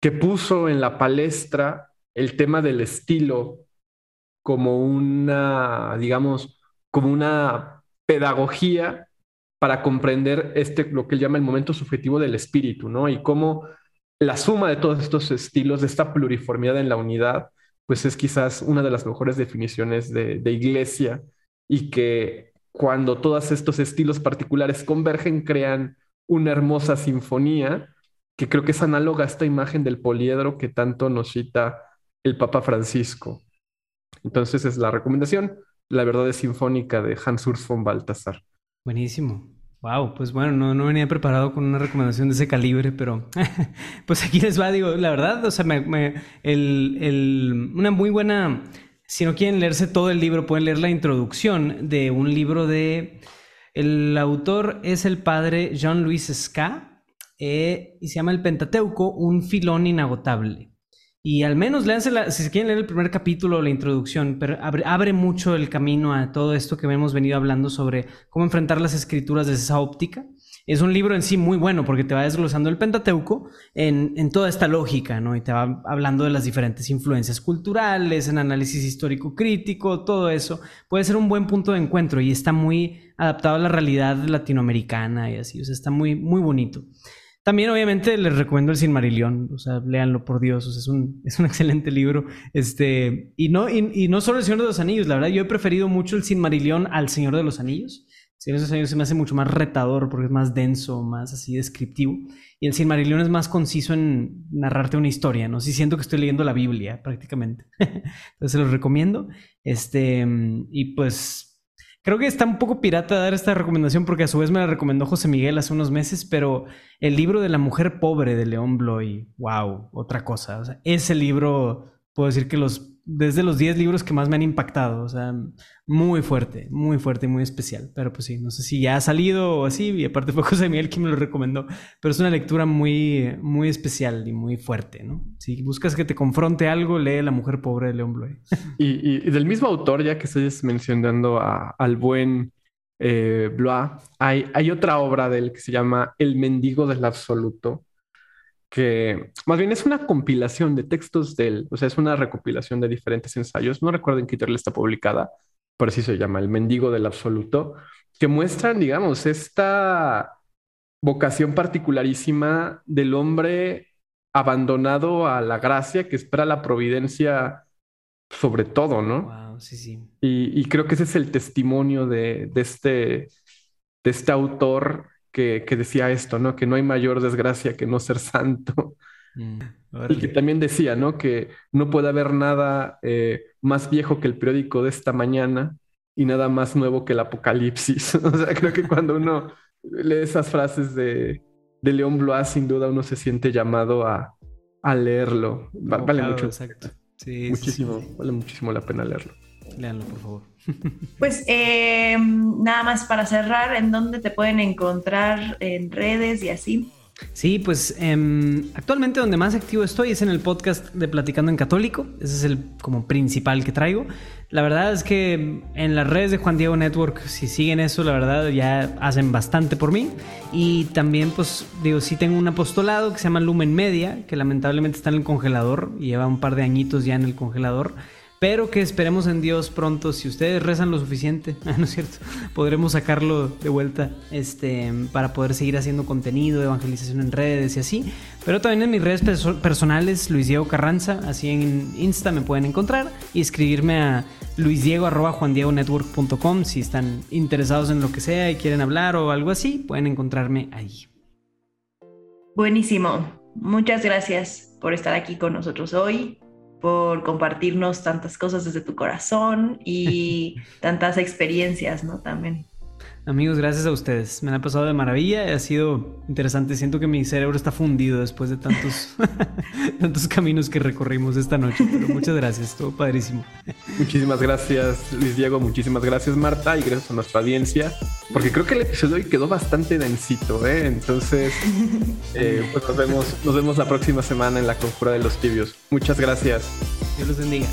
que puso en la palestra el tema del estilo como una, digamos, como una pedagogía para comprender este, lo que él llama el momento subjetivo del espíritu, ¿no? Y cómo la suma de todos estos estilos, de esta pluriformidad en la unidad, pues es quizás una de las mejores definiciones de, de iglesia y que cuando todos estos estilos particulares convergen, crean una hermosa sinfonía que creo que es análoga a esta imagen del poliedro que tanto nos cita el Papa Francisco. Entonces es la recomendación, la verdad es sinfónica de Hans Urs von Balthasar. Buenísimo. Wow, pues bueno, no, no venía preparado con una recomendación de ese calibre, pero <laughs> pues aquí les va, digo, la verdad, o sea, me, el, el, una muy buena, si no quieren leerse todo el libro, pueden leer la introducción de un libro de, el autor es el padre Jean-Louis Ska, eh, y se llama El Pentateuco, un filón inagotable. Y al menos léanse, si quieren leer el primer capítulo, la introducción, pero abre, mucho el camino a todo esto que hemos venido hablando sobre cómo enfrentar las escrituras desde esa óptica. Es un libro en sí muy bueno porque te va desglosando el Pentateuco en, en toda esta lógica, ¿no? Y te va hablando de las diferentes influencias culturales, en análisis histórico crítico, todo eso. Puede ser un buen punto de encuentro y está muy adaptado a la realidad latinoamericana y así. O sea, está muy, muy bonito. También, obviamente, les recomiendo el Silmarillion. O sea, léanlo por Dios. O sea, es un, <laughs> es un excelente libro. Este, y no, y, no solo el Señor de los Anillos. La verdad, yo he preferido mucho el Silmarillion al Señor de los Anillos. El Señor de los Anillos se me hace mucho más retador porque es más denso, más así descriptivo. Y el Silmarillion es más conciso en narrarte una historia, ¿no? Sí siento que estoy leyendo la Biblia, prácticamente. <laughs> Entonces, se los recomiendo. Este, y pues Creo que está un poco pirata dar esta recomendación porque a su vez me la recomendó José Miguel hace unos meses, pero el libro de la mujer pobre de León Bloy, wow, otra cosa. O sea, ese libro, puedo decir que los desde los 10 libros que más me han impactado. O sea, muy fuerte, muy fuerte y muy especial. Pero pues sí, no sé si ya ha salido o así. Y aparte fue José Miguel quien me lo recomendó. Pero es una lectura muy, muy especial y muy fuerte, ¿no? Si buscas que te confronte algo, lee La mujer pobre de León Bloy. <laughs> Y, del mismo autor, ya que estás mencionando al buen eh, Blois, hay, hay otra obra de él que se llama El mendigo del absoluto que más bien es una compilación de textos de él, o sea, es una recopilación de diferentes ensayos, no recuerdo en qué internet está publicada, pero así se llama, El mendigo del absoluto, que muestran, digamos, esta vocación particularísima del hombre abandonado a la gracia que espera la providencia sobre todo, ¿no? Wow, sí, sí. Y, creo que ese es el testimonio de, de, este, de este autor que, decía esto, ¿no? Que no hay mayor desgracia que no ser santo. Mm, y que también decía, ¿no? Que no puede haber nada eh, más viejo que el periódico de esta mañana y nada más nuevo que el apocalipsis. <laughs> o sea, creo que cuando uno lee esas frases de, de León Blois, sin duda uno se siente llamado a, leerlo. vale mucho. Exacto. Sí, muchísimo, vale muchísimo la pena leerlo. Leanlo, por favor. Pues eh, nada más para cerrar, ¿en dónde te pueden encontrar en redes y así? Sí, pues em, actualmente donde más activo estoy es en el podcast de Platicando en Católico. Ese es el como principal que traigo. La verdad es que en las redes de Juan Diego Network, si siguen eso, la verdad ya hacen bastante por mí. Y también, pues digo, sí tengo un apostolado que se llama Lumen Media, que lamentablemente está en el congelador y lleva un par de añitos ya en el congelador pero que esperemos en Dios pronto. Si ustedes rezan lo suficiente, <laughs> ¿no es cierto? Podremos sacarlo de vuelta este, para poder seguir haciendo contenido, evangelización en redes y así. Pero también en mis redes personales, Luis Diego Carranza, así en Insta me pueden encontrar y escribirme a luisdiego.juandiegonetwork.com si están interesados en lo que sea y quieren hablar o algo así, pueden encontrarme ahí. Buenísimo. Muchas gracias por estar aquí con nosotros hoy por compartirnos tantas cosas desde tu corazón y <laughs> tantas experiencias, ¿no? También. Amigos, gracias a ustedes. Me han pasado de maravilla. Ha sido interesante. Siento que mi cerebro está fundido después de tantos, <laughs> tantos caminos que recorrimos esta noche. Pero muchas gracias. Estuvo padrísimo. Muchísimas gracias, Luis Diego. Muchísimas gracias, Marta. Y gracias a nuestra audiencia. Porque creo que el episodio hoy quedó bastante densito, ¿eh? Entonces, <laughs> eh, pues nos vemos, nos vemos la próxima semana en la Conjura de los Tibios. Muchas gracias. Dios los bendiga.